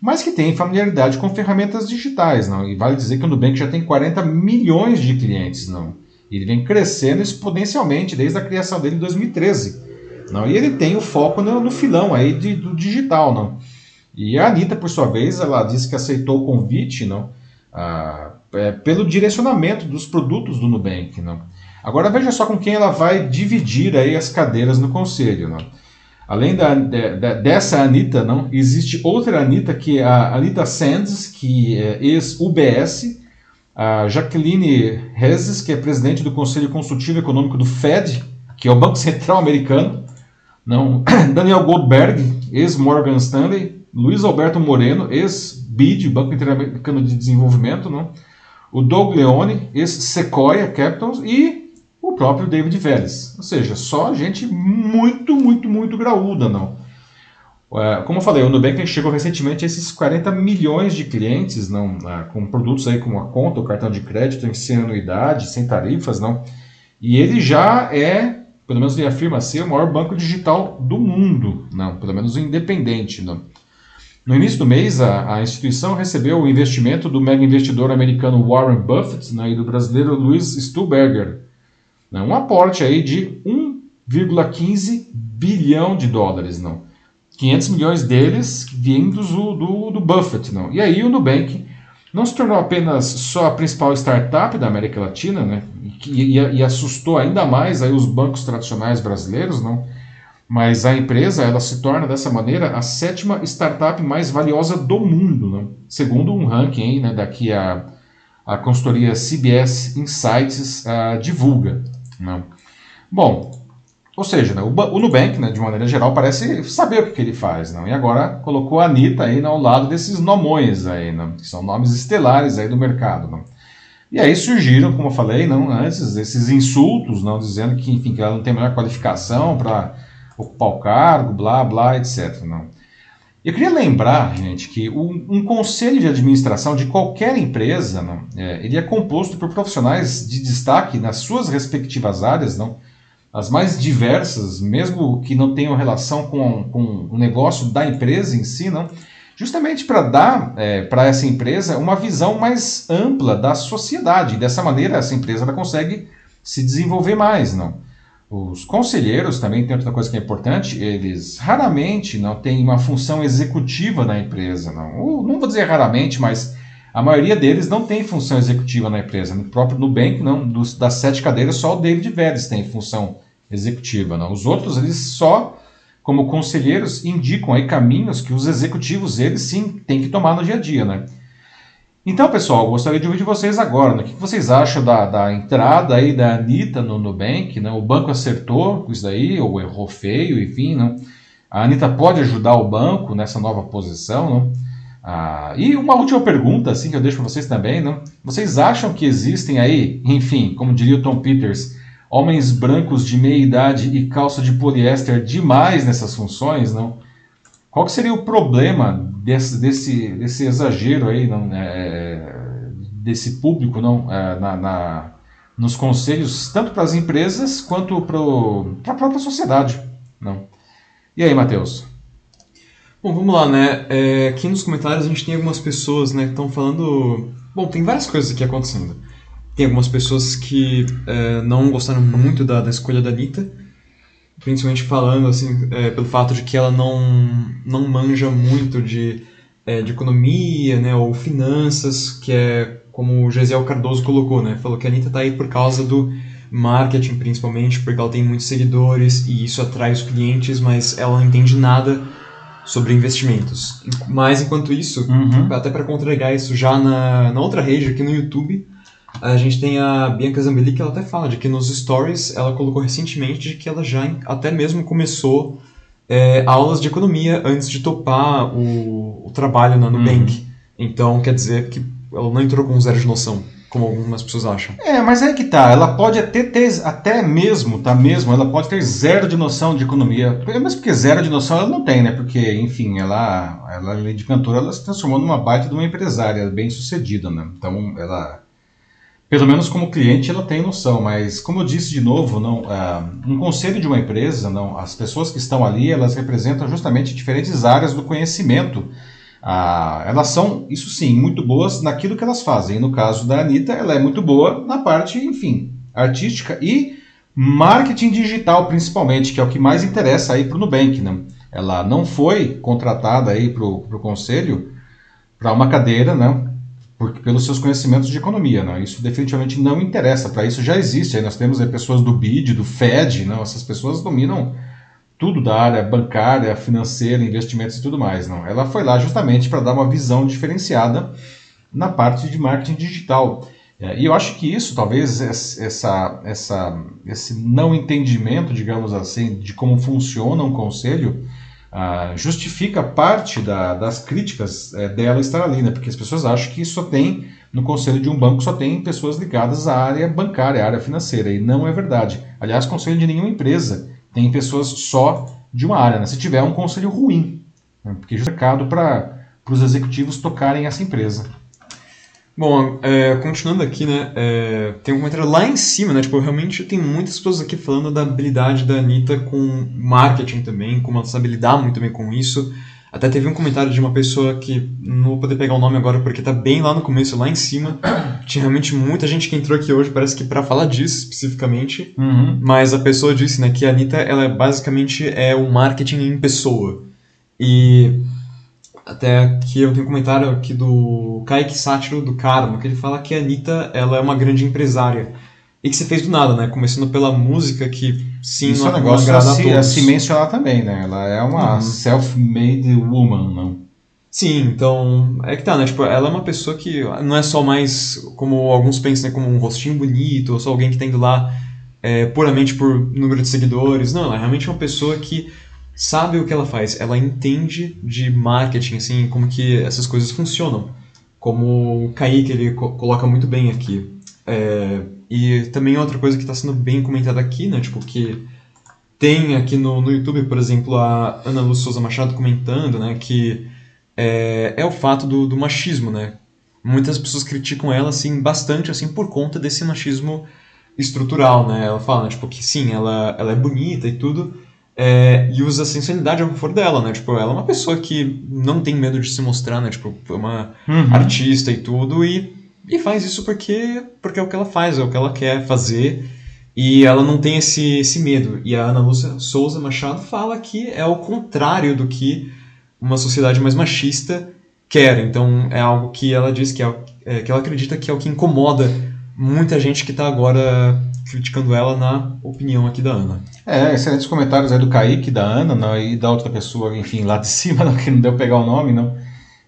mas que tem familiaridade com ferramentas digitais. Não? E vale dizer que o Nubank já tem 40 milhões de clientes. Não? Ele vem crescendo exponencialmente desde a criação dele em 2013. Não? E ele tem o foco no, no filão aí de, do digital. Não? E a Anitta, por sua vez, ela disse que aceitou o convite não? Ah, é, pelo direcionamento dos produtos do Nubank. Não? Agora veja só com quem ela vai dividir aí as cadeiras no conselho. Não? Além da, de, dessa Anitta, não, existe outra Anitta, que é a Anitta Sands, que é ex-UBS, a Jacqueline Rezes, que é presidente do Conselho Consultivo Econômico do Fed, que é o Banco Central Americano, não, Daniel Goldberg, ex-Morgan Stanley, Luiz Alberto Moreno, ex-BID, Banco Interamericano de Desenvolvimento, não, o Doug Leone, ex-Sequoia Capital e o próprio David Vélez. Ou seja, só gente muito, muito, muito graúda, não. É, como eu falei, o Nubank chegou recentemente a esses 40 milhões de clientes, não, é, com produtos aí como a conta, o cartão de crédito sem anuidade, sem tarifas, não. E ele já é, pelo menos ele afirma ser, o maior banco digital do mundo, não, pelo menos independente, não. No início do mês, a, a, instituição recebeu o investimento do mega investidor americano Warren Buffett né, e do brasileiro Luiz Stuhlberger, né? Um aporte aí de 1,15 bilhão de dólares, não. 500 milhões deles vindos do, do, do Buffett, não. E aí o Nubank não se tornou apenas só a principal startup da América Latina, né? E, e, e assustou ainda mais aí os bancos tradicionais brasileiros, não. Mas a empresa ela se torna dessa maneira a sétima startup mais valiosa do mundo, né? segundo um ranking né, daqui a, a consultoria CBS Insights uh, divulga. Né? Bom, ou seja, né, o, o, Nubank, né, de maneira geral, parece saber o que, que ele faz, não? e agora colocou a Anitta aí, ao lado desses nomões, aí, não? que são nomes estelares aí do mercado. Não? E aí surgiram, como eu falei não, antes, esses insultos, não dizendo que, enfim, que ela não tem a melhor qualificação para ocupar o cargo, blá, blá, etc. Não. Eu queria lembrar, gente, que um, um conselho de administração de qualquer empresa, não, é, ele é composto por profissionais de destaque nas suas respectivas áreas, não, as mais diversas, mesmo que não tenham relação com, com o negócio da empresa em si, não, justamente para dar é, para essa empresa uma visão mais ampla da sociedade. Dessa maneira, essa empresa ela consegue se desenvolver mais, não. Os conselheiros também tem outra coisa que é importante, eles raramente não têm uma função executiva na empresa. Não, Ou, não vou dizer raramente, mas a maioria deles não tem função executiva na empresa. No próprio Nubank, não, dos, das sete cadeiras, só o David Vélez tem função executiva. Não. Os outros, eles só, como conselheiros, indicam aí caminhos que os executivos, eles sim, têm que tomar no dia a dia. Né? Então, pessoal, gostaria de ouvir de vocês agora. Né? O que vocês acham da, da entrada aí da Anitta no Nubank? Né? O banco acertou com isso daí, ou errou feio, enfim. Né? A Anitta pode ajudar o banco nessa nova posição? Né? Ah, e uma última pergunta, assim, que eu deixo para vocês também. Né? Vocês acham que existem aí, enfim, como diria o Tom Peters, homens brancos de meia idade e calça de poliéster demais nessas funções? Não? Qual que seria o problema desse, desse, desse exagero aí, não, é, desse público não, é, na, na, nos conselhos, tanto para as empresas quanto para a própria sociedade? Não. E aí, Matheus? Bom, vamos lá, né? É, aqui nos comentários a gente tem algumas pessoas né, que estão falando. Bom, tem várias coisas aqui acontecendo. Tem algumas pessoas que é, não gostaram muito da, da escolha da Anitta principalmente falando assim é, pelo fato de que ela não não manja muito de, é, de economia né ou finanças que é como o Gesiel Cardoso colocou né falou que a Anitta está aí por causa do marketing principalmente porque ela tem muitos seguidores e isso atrai os clientes mas ela não entende nada sobre investimentos mas enquanto isso uhum. até para contrariar isso já na, na outra rede aqui no YouTube a gente tem a Bianca Zambelli que ela até fala de que nos stories ela colocou recentemente de que ela já até mesmo começou é, aulas de economia antes de topar o, o trabalho na Nubank. Uhum. Então quer dizer que ela não entrou com zero de noção, como algumas pessoas acham. É, mas é que tá, ela pode até ter, até mesmo, tá mesmo, ela pode ter zero de noção de economia. Mas porque zero de noção ela não tem, né? Porque, enfim, ela, ela além de cantora, ela se transformou numa baita de uma empresária bem sucedida, né? Então ela pelo menos como cliente ela tem noção, mas como eu disse de novo, não, uh, um conselho de uma empresa, não, as pessoas que estão ali, elas representam justamente diferentes áreas do conhecimento. Uh, elas são, isso sim, muito boas naquilo que elas fazem. No caso da Anitta, ela é muito boa na parte, enfim, artística e marketing digital, principalmente, que é o que mais interessa aí para o Nubank. Né? Ela não foi contratada aí para o conselho para uma cadeira, né? Porque, pelos seus conhecimentos de economia. Né? Isso definitivamente não interessa. Para isso já existe. Aí nós temos aí, pessoas do BID, do FED, não? essas pessoas dominam tudo da área bancária, financeira, investimentos e tudo mais. Não? Ela foi lá justamente para dar uma visão diferenciada na parte de marketing digital. É, e eu acho que isso, talvez, essa, essa, esse não entendimento, digamos assim, de como funciona um conselho, ah, justifica parte da, das críticas é, dela estar ali, né? porque as pessoas acham que só tem, no conselho de um banco, só tem pessoas ligadas à área bancária, à área financeira, e não é verdade. Aliás, conselho de nenhuma empresa tem pessoas só de uma área, né? se tiver um conselho ruim, né? porque é mercado para os executivos tocarem essa empresa. Bom, é, continuando aqui, né, é, tem um comentário lá em cima, né, tipo, realmente tem muitas pessoas aqui falando da habilidade da Anitta com marketing também, como ela sabe lidar muito bem com isso. Até teve um comentário de uma pessoa que não vou poder pegar o nome agora porque tá bem lá no começo, lá em cima. Tinha realmente muita gente que entrou aqui hoje, parece que para falar disso especificamente. Uhum. Mas a pessoa disse, né, que a Anitta, ela basicamente é o marketing em pessoa. E até aqui eu tenho um comentário aqui do Kaique Sátiro do Karma, que ele fala que a Anitta, ela é uma grande empresária. E que você fez do nada, né? Começando pela música, que sim, Isso não, é um negócio não agrada a se, a se mencionar também, né? Ela é uma Uhum. self-made woman, não? Sim, então é que tá, né? Tipo, ela é uma pessoa que não é só mais como alguns pensam, né? Como um rostinho bonito, ou só alguém que tá indo lá é, puramente por número de seguidores. Não, ela é realmente uma pessoa que sabe o que ela faz. Ela entende de marketing, assim, como que essas coisas funcionam. Como o Kaique, ele co- coloca muito bem aqui. É, e também outra coisa que está sendo bem comentada aqui, né? Tipo, que tem aqui no, no YouTube, por exemplo, a Ana Luz Souza Machado comentando, né? Que é, é o fato do, do machismo, né? Muitas pessoas criticam ela, assim, bastante, assim, por conta desse machismo estrutural, né? Ela fala, né, tipo, que sim, ela, ela é bonita e tudo, é, e usa a sensualidade ao favor dela, né? Tipo, ela é uma pessoa que não tem medo de se mostrar, né? Tipo, é uma Uhum. artista e tudo, e, e faz isso porque, porque é o que ela faz, é o que ela quer fazer, e ela não tem esse, esse medo. E a Ana Lúcia Souza Machado fala que é o contrário do que uma sociedade mais machista quer. Então é algo que ela diz que, é, é, que ela acredita que é o que incomoda muita gente que está agora criticando ela na opinião aqui da Ana. É, excelentes comentários aí do Kaique, da Ana não, e da outra pessoa, enfim, lá de cima, não, que não deu pegar o nome, não.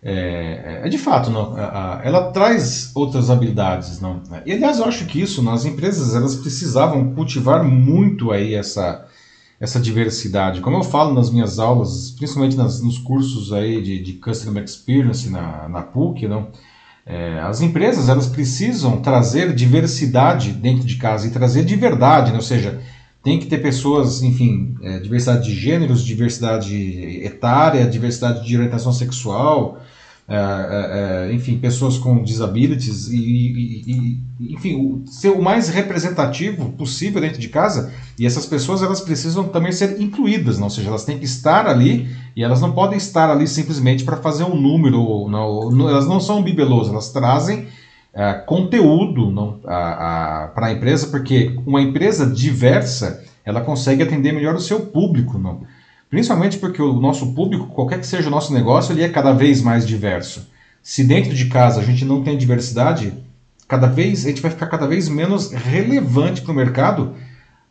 É, é de fato, não, a- a- ela traz outras habilidades, não. E aliás, eu acho que isso, nas empresas, elas precisavam cultivar muito aí essa, essa diversidade. Como eu falo nas minhas aulas, principalmente nas, nos cursos aí de, de Customer Experience na, na PUC, não. É, as empresas elas precisam trazer diversidade dentro de casa e trazer de verdade, né? ou seja, tem que ter pessoas, enfim, é, diversidade de gêneros, diversidade etária, diversidade de orientação sexual, é, é, é, enfim, pessoas com disabilities e, e- e- enfim, o- ser o mais representativo possível dentro de casa. E essas pessoas elas precisam também ser incluídas, não? ou seja, elas têm que estar ali e elas não podem estar ali simplesmente para fazer um número. Não, não- elas não são bibelôs, elas trazem é, conteúdo para a empresa, porque uma empresa diversa ela consegue atender melhor o seu público, não? Principalmente porque o nosso público, qualquer que seja o nosso negócio, ele é cada vez mais diverso. Se dentro de casa a gente não tem diversidade, cada vez a gente vai ficar cada vez menos relevante para o mercado,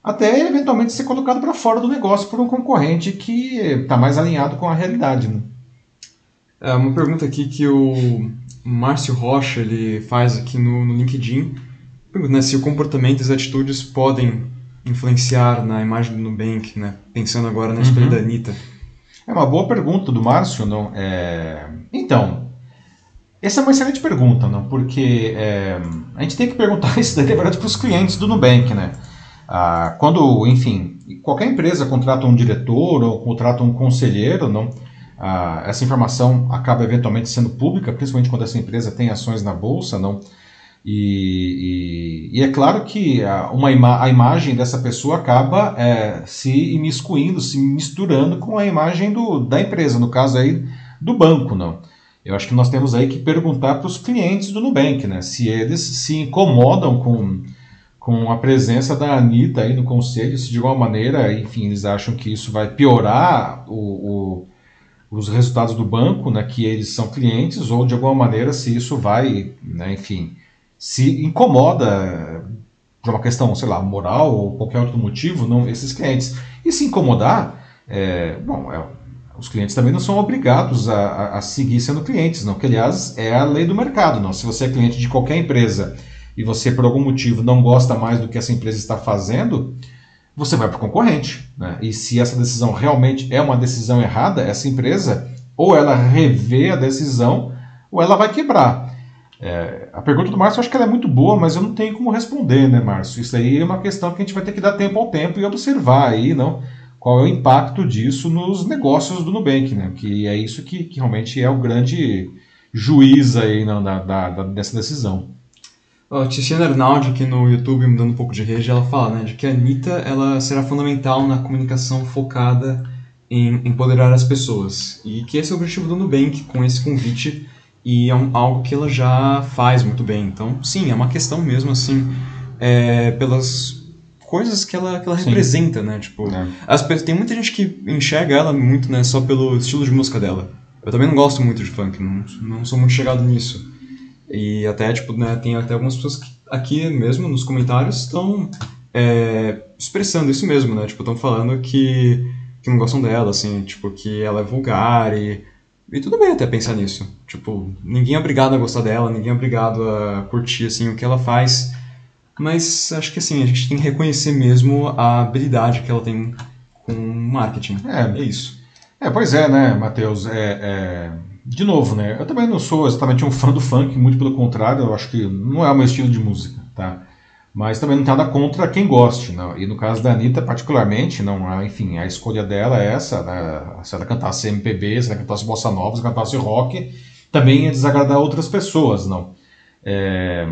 até eventualmente ser colocado para fora do negócio por um concorrente que está mais alinhado com a realidade. Né? É uma pergunta aqui que o Márcio Rocha ele faz aqui no, no LinkedIn. Né, se o comportamento e as atitudes podem influenciar na imagem do Nubank, né? Pensando agora na escolha Uhum. da Anitta. É uma boa pergunta do Márcio, não? É... Então, essa é uma excelente pergunta, não? Porque é, a gente tem que perguntar isso daí, na verdade, para os clientes do Nubank, né? Ah, quando, enfim, qualquer empresa contrata um diretor ou contrata um conselheiro, não? Ah, essa informação acaba eventualmente sendo pública, principalmente quando essa empresa tem ações na bolsa, não? E, e- e é claro que a, uma ima- a imagem dessa pessoa acaba é, se imiscuindo, se misturando com a imagem do, da empresa, no caso aí do banco, não. Eu acho que nós temos aí que perguntar para os clientes do Nubank, né, se eles se incomodam com, com a presença da Anitta aí no conselho, se de alguma maneira, enfim, eles acham que isso vai piorar o, o- os resultados do banco, né, que eles são clientes, ou de alguma maneira se isso vai, né, enfim, se incomoda por uma questão, sei lá, moral ou qualquer outro motivo, não esses clientes. E se incomodar, é, bom, é, os clientes também não são obrigados a, a- a seguir sendo clientes, não, que aliás é a lei do mercado, não. Se você é cliente de qualquer empresa e você por algum motivo não gosta mais do que essa empresa está fazendo, você vai para o concorrente. Né? E se essa decisão realmente é uma decisão errada, essa empresa ou ela revê a decisão ou ela vai quebrar. É, a pergunta do Márcio eu acho que ela é muito boa, mas eu não tenho como responder, né, Márcio? Isso aí é uma questão que a gente vai ter que dar tempo ao tempo e observar aí, não? Qual é o impacto disso nos negócios do Nubank, né? Que é isso que, que realmente é o grande juiz aí não, da, da- da- dessa decisão. A Tiziana Arnaldi aqui no YouTube, mudando um pouco de rede, ela fala né, de que a Anitta ela será fundamental na comunicação focada em empoderar as pessoas. E que esse é o objetivo do Nubank com esse convite e é um, algo que ela já faz muito bem. Então, sim, é uma questão mesmo assim, é, pelas coisas que ela, que ela representa, né? Tipo, é. as, tem muita gente que enxerga ela muito, né, só pelo estilo de música dela. Eu também não gosto muito de funk, não, não sou muito chegado nisso. E até, tipo, né, tem até algumas pessoas que aqui mesmo nos comentários estão é, expressando isso mesmo, né? Tipo, estão falando que, que não gostam dela, assim, tipo, que ela é vulgar e e tudo bem até pensar nisso. Tipo, ninguém é obrigado a gostar dela, ninguém é obrigado a curtir, assim, o que ela faz. Mas acho que, assim, a gente tem que reconhecer mesmo a habilidade que ela tem com marketing. É, é isso. É, pois é, né, Matheus? É, é, De novo, né? Eu também não sou exatamente um fã do funk, muito pelo contrário, eu acho que não é o meu estilo de música, tá? Mas também não tem nada contra quem goste. Não. E no caso da Anitta, particularmente, não, enfim, a escolha dela é essa. Né? Se ela cantasse MPB, se ela cantasse bossa nova, se ela cantasse rock, também ia desagradar outras pessoas. não. É...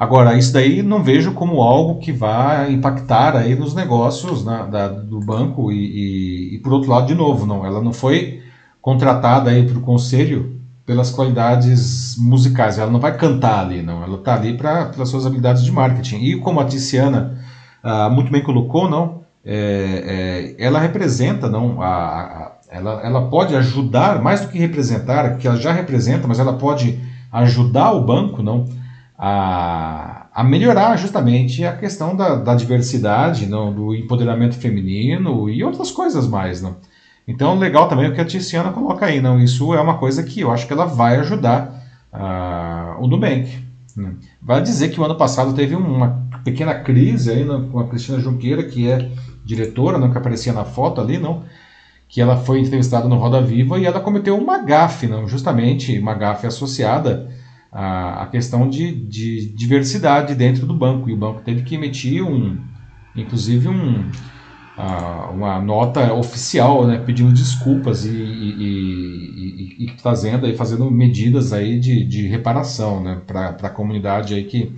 Agora, isso daí não vejo como algo que vai impactar aí nos negócios na, da, do banco e, e, e, por outro lado, de novo, não, ela não foi contratada aí para o conselho pelas qualidades musicais. Ela não vai cantar ali, não. Ela está ali pra, pelas suas habilidades de marketing. E como a Tiziana ah, muito bem colocou, não, é, é, ela representa, não, a, a, ela, ela pode ajudar mais do que representar, que ela já representa, mas ela pode ajudar o banco, não, a, a melhorar justamente a questão da, da diversidade, não, do empoderamento feminino e outras coisas mais, não. Então, legal também o que a Tiziana coloca aí. Não, isso é uma coisa que eu acho que ela vai ajudar uh, o Nubank. Né? Vai dizer que o ano passado teve uma pequena crise aí com a Cristina Junqueira, que é diretora, não que aparecia na foto ali, não, que ela foi entrevistada no Roda Viva e ela cometeu uma gafe, não, justamente uma gafe associada à, à questão de, de diversidade dentro do banco. E o banco teve que emitir um, inclusive um uma nota oficial, né, pedindo desculpas e, e, e, e, fazendo aí fazendo medidas aí de, de reparação, né, para a comunidade aí que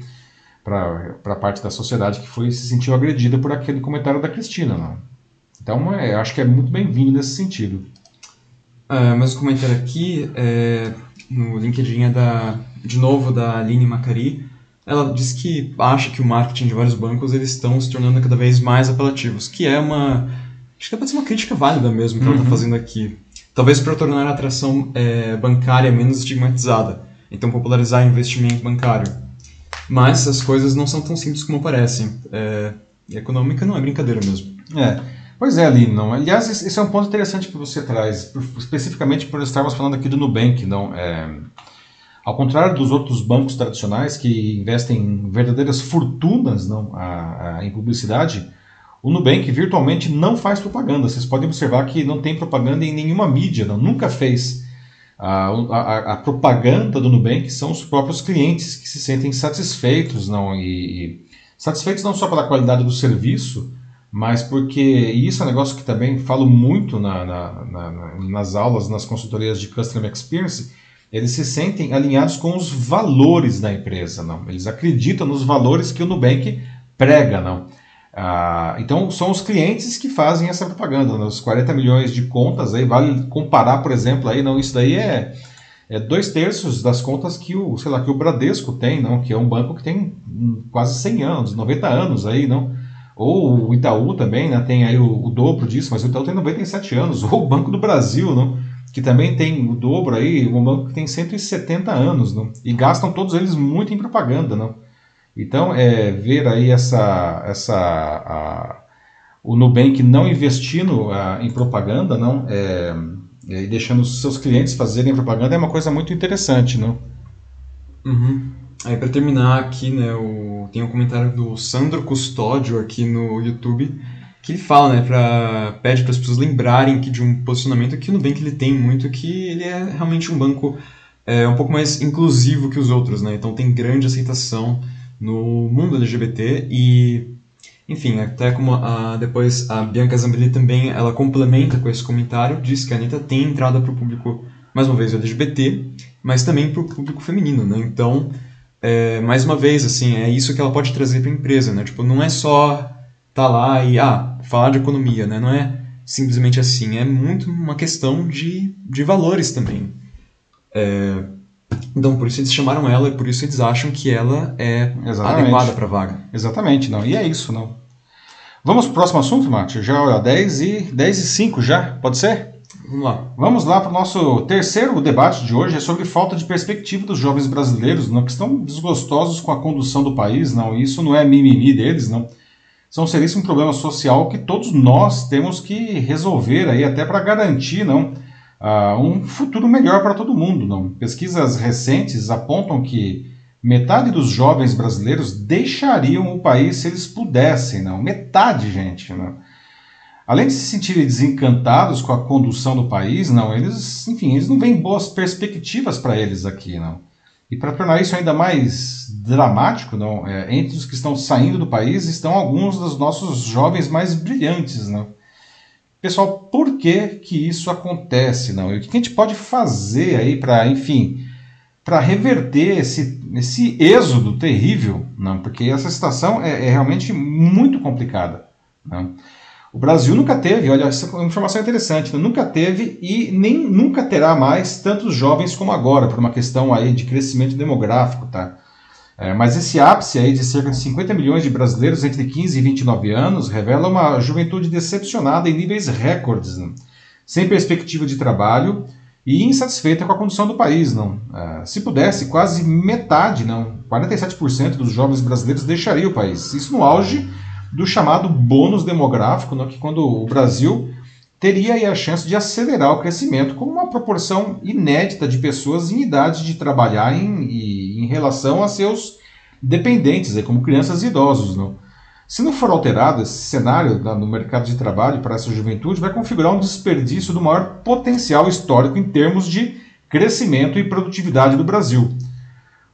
para a parte da sociedade que foi se sentiu agredida por aquele comentário da Cristina, né? Então, é, acho que é muito bem-vindo nesse sentido. Uh, mas o comentário aqui é, no LinkedIn é da, de novo da Aline Macari ela diz que acha que o marketing de vários bancos eles estão se tornando cada vez mais apelativos, que é uma acho que pode ser uma crítica válida mesmo que uhum. ela está fazendo aqui. Talvez para tornar a atração é, bancária menos estigmatizada, então popularizar investimento bancário. Mas as coisas não são tão simples como parecem. É, econômica não é brincadeira mesmo. É. Pois é, Aline, não. Aliás, esse é um ponto interessante que você traz, especificamente por estarmos falando aqui do Nubank, não. É, ao contrário dos outros bancos tradicionais que investem verdadeiras fortunas não, a, a, em publicidade, o Nubank virtualmente não faz propaganda. Vocês podem observar que não tem propaganda em nenhuma mídia, não, nunca fez. A, a, a, propaganda do Nubank são os próprios clientes que se sentem satisfeitos, não e, e, satisfeitos não só pela qualidade do serviço, mas porque isso é um negócio que também falo muito na, na, na, nas aulas, nas consultorias de Customer Experience, eles se sentem alinhados com os valores da empresa, não? Eles acreditam nos valores que o Nubank prega, não? Ah, então são os clientes que fazem essa propaganda, né? os 40 milhões de contas aí vale comparar, por exemplo, aí não isso daí é, é dois terços das contas que o sei lá que o Bradesco tem, não? Que é um banco que tem quase 100 anos, 90 anos aí, não? Ou o Itaú também, né? Tem aí o, o dobro disso, mas o Itaú tem 97 anos, ou o Banco do Brasil, não? Que também tem o dobro aí, um banco que tem 170 anos, não? e gastam todos eles muito em propaganda, não? Então, é, ver aí essa, essa a, o Nubank não investindo a, em propaganda, não, é, é, e deixando os seus clientes fazerem propaganda é uma coisa muito interessante, não? Uhum. Aí para terminar aqui, né, o, tem um comentário do Sandro Custódio aqui no YouTube que ele fala, né, pra, pede para as pessoas lembrarem que de um posicionamento que o Nubank ele tem muito, que ele é realmente um banco é, um pouco mais inclusivo que os outros, né, então tem grande aceitação no mundo LGBT e, enfim, até como a, depois a Bianca Zambelli também, ela complementa com esse comentário, diz que a Anitta tem entrada para o público, mais uma vez, LGBT, mas também para o público feminino, né, então, é, mais uma vez, assim, é isso que ela pode trazer para a empresa, né, tipo, não é só tá lá e, ah, falar de economia, né? Não é simplesmente assim, é muito uma questão de, de valores também. É, então, por isso eles chamaram ela e por isso eles acham que ela é Exatamente. adequada para a vaga. Exatamente, não. E é isso, não. Vamos para o próximo assunto, Márcio? Já olha, 10 e 10 e 5 já, pode ser? Vamos lá. Vamos lá para o nosso terceiro debate de hoje, é sobre falta de perspectiva dos jovens brasileiros, não, que estão desgostosos com a condução do país, não. Isso não é mimimi deles, não. São seríssimo problema social que todos nós temos que resolver aí, até para garantir, não, uh, um futuro melhor para todo mundo, não. Pesquisas recentes apontam que metade dos jovens brasileiros deixariam o país se eles pudessem, não. Metade, gente, não além de se sentirem desencantados com a condução do país, não, eles, enfim, eles não veem boas perspectivas para eles aqui, não. E para tornar isso ainda mais dramático, não, é, entre os que estão saindo do país estão alguns dos nossos jovens mais brilhantes, não. Pessoal, por que que isso acontece, não? E o que a gente pode fazer aí para, enfim, para reverter esse, esse êxodo terrível, não? Porque essa situação é, é realmente muito complicada, não? O Brasil nunca teve, olha, essa é informação interessante, né? nunca teve e nem nunca terá mais tantos jovens como agora, por uma questão aí de crescimento demográfico, tá? É, mas esse ápice aí de cerca de 50 milhões de brasileiros entre 15 e 29 anos revela uma juventude decepcionada em níveis recordes, né? sem perspectiva de trabalho e insatisfeita com a condição do país, não. É, se pudesse, quase metade, não, 47% dos jovens brasileiros deixaria o país. Isso no auge do chamado bônus demográfico, né, que quando o Brasil teria a chance de acelerar o crescimento com uma proporção inédita de pessoas em idade de trabalhar em, em relação a seus dependentes, como crianças e idosos. Se não for alterado esse cenário no mercado de trabalho para essa juventude, vai configurar um desperdício do maior potencial histórico em termos de crescimento e produtividade do Brasil.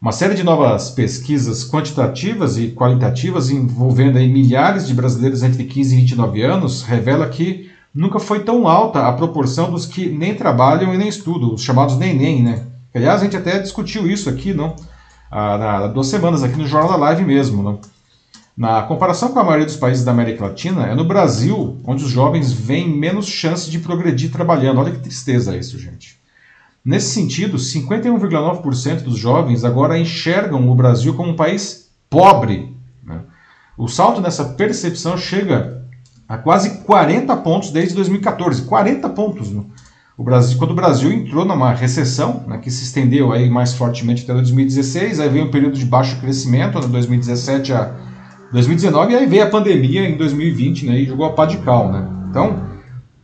Uma série de novas pesquisas quantitativas e qualitativas envolvendo milhares de brasileiros entre 15 e 29 anos revela que nunca foi tão alta a proporção dos que nem trabalham e nem estudam, os chamados nem-nem, né? Aliás, a gente até discutiu isso aqui, não? Há, duas semanas aqui no Jornal da Live mesmo, não? Na comparação com a maioria dos países da América Latina, é no Brasil onde os jovens veem menos chance de progredir trabalhando. Olha que tristeza isso, gente. Nesse sentido, 51,9% dos jovens agora enxergam o Brasil como um país pobre. Né? O salto nessa percepção chega a quase 40 pontos desde 2014. 40 pontos. Né? O Brasil, quando o Brasil entrou numa recessão, né, que se estendeu aí mais fortemente até 2016, aí veio um período de baixo crescimento, de 2017 a 2019, e aí veio a pandemia em 2020 né, e jogou a pá de cal. Né? Então,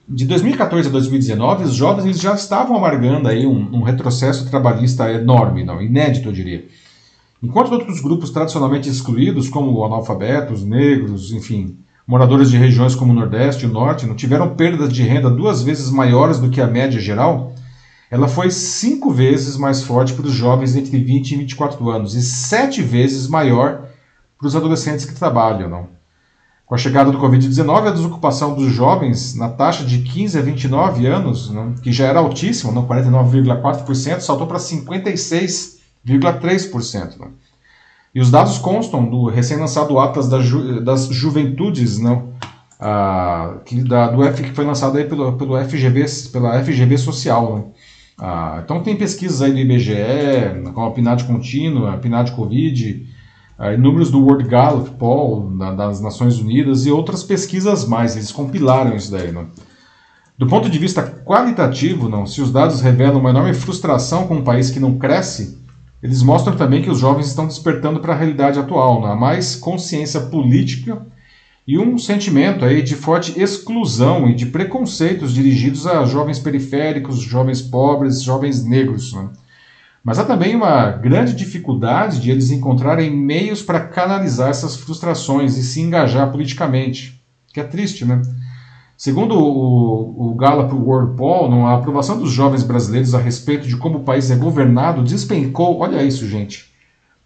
de 2014 a 2019, os jovens eles já estavam amargando aí um, um, retrocesso trabalhista enorme, não, inédito, eu diria. Enquanto outros grupos tradicionalmente excluídos, como analfabetos, negros, enfim, moradores de regiões como o Nordeste e o Norte, não tiveram perdas de renda duas vezes maiores do que a média geral, ela foi cinco vezes mais forte para os jovens entre 20 e 24 anos e sete vezes maior para os adolescentes que trabalham. Não? Com a chegada do Covid-19, a desocupação dos jovens na taxa de 15 a 29 anos, né, que já era altíssima, 49,4%, saltou para 56,3%. Né. E os dados constam do recém-lançado Atlas das, Ju, das Juventudes, né, ah, que, da, do F, que foi lançado aí pelo, pelo FGV, pela FGV Social. Né. Ah, então tem pesquisas aí do IBGE, como a PNAD contínua, a PNAD Covid, números do World Gallup, Paul, da, das Nações Unidas e outras pesquisas mais. Eles compilaram isso daí. Né? Do ponto de vista qualitativo, não, se os dados revelam uma enorme frustração com um país que não cresce, eles mostram também que os jovens estão despertando para a realidade atual? Né? mais consciência política e um sentimento aí de forte exclusão e de preconceitos dirigidos a jovens periféricos, jovens pobres, jovens negros. Né? Mas há também uma grande dificuldade de eles encontrarem meios para canalizar essas frustrações e se engajar politicamente, que é triste, né? Segundo o, o Gallup World Poll, a aprovação dos jovens brasileiros a respeito de como o país é governado despencou, olha isso, gente,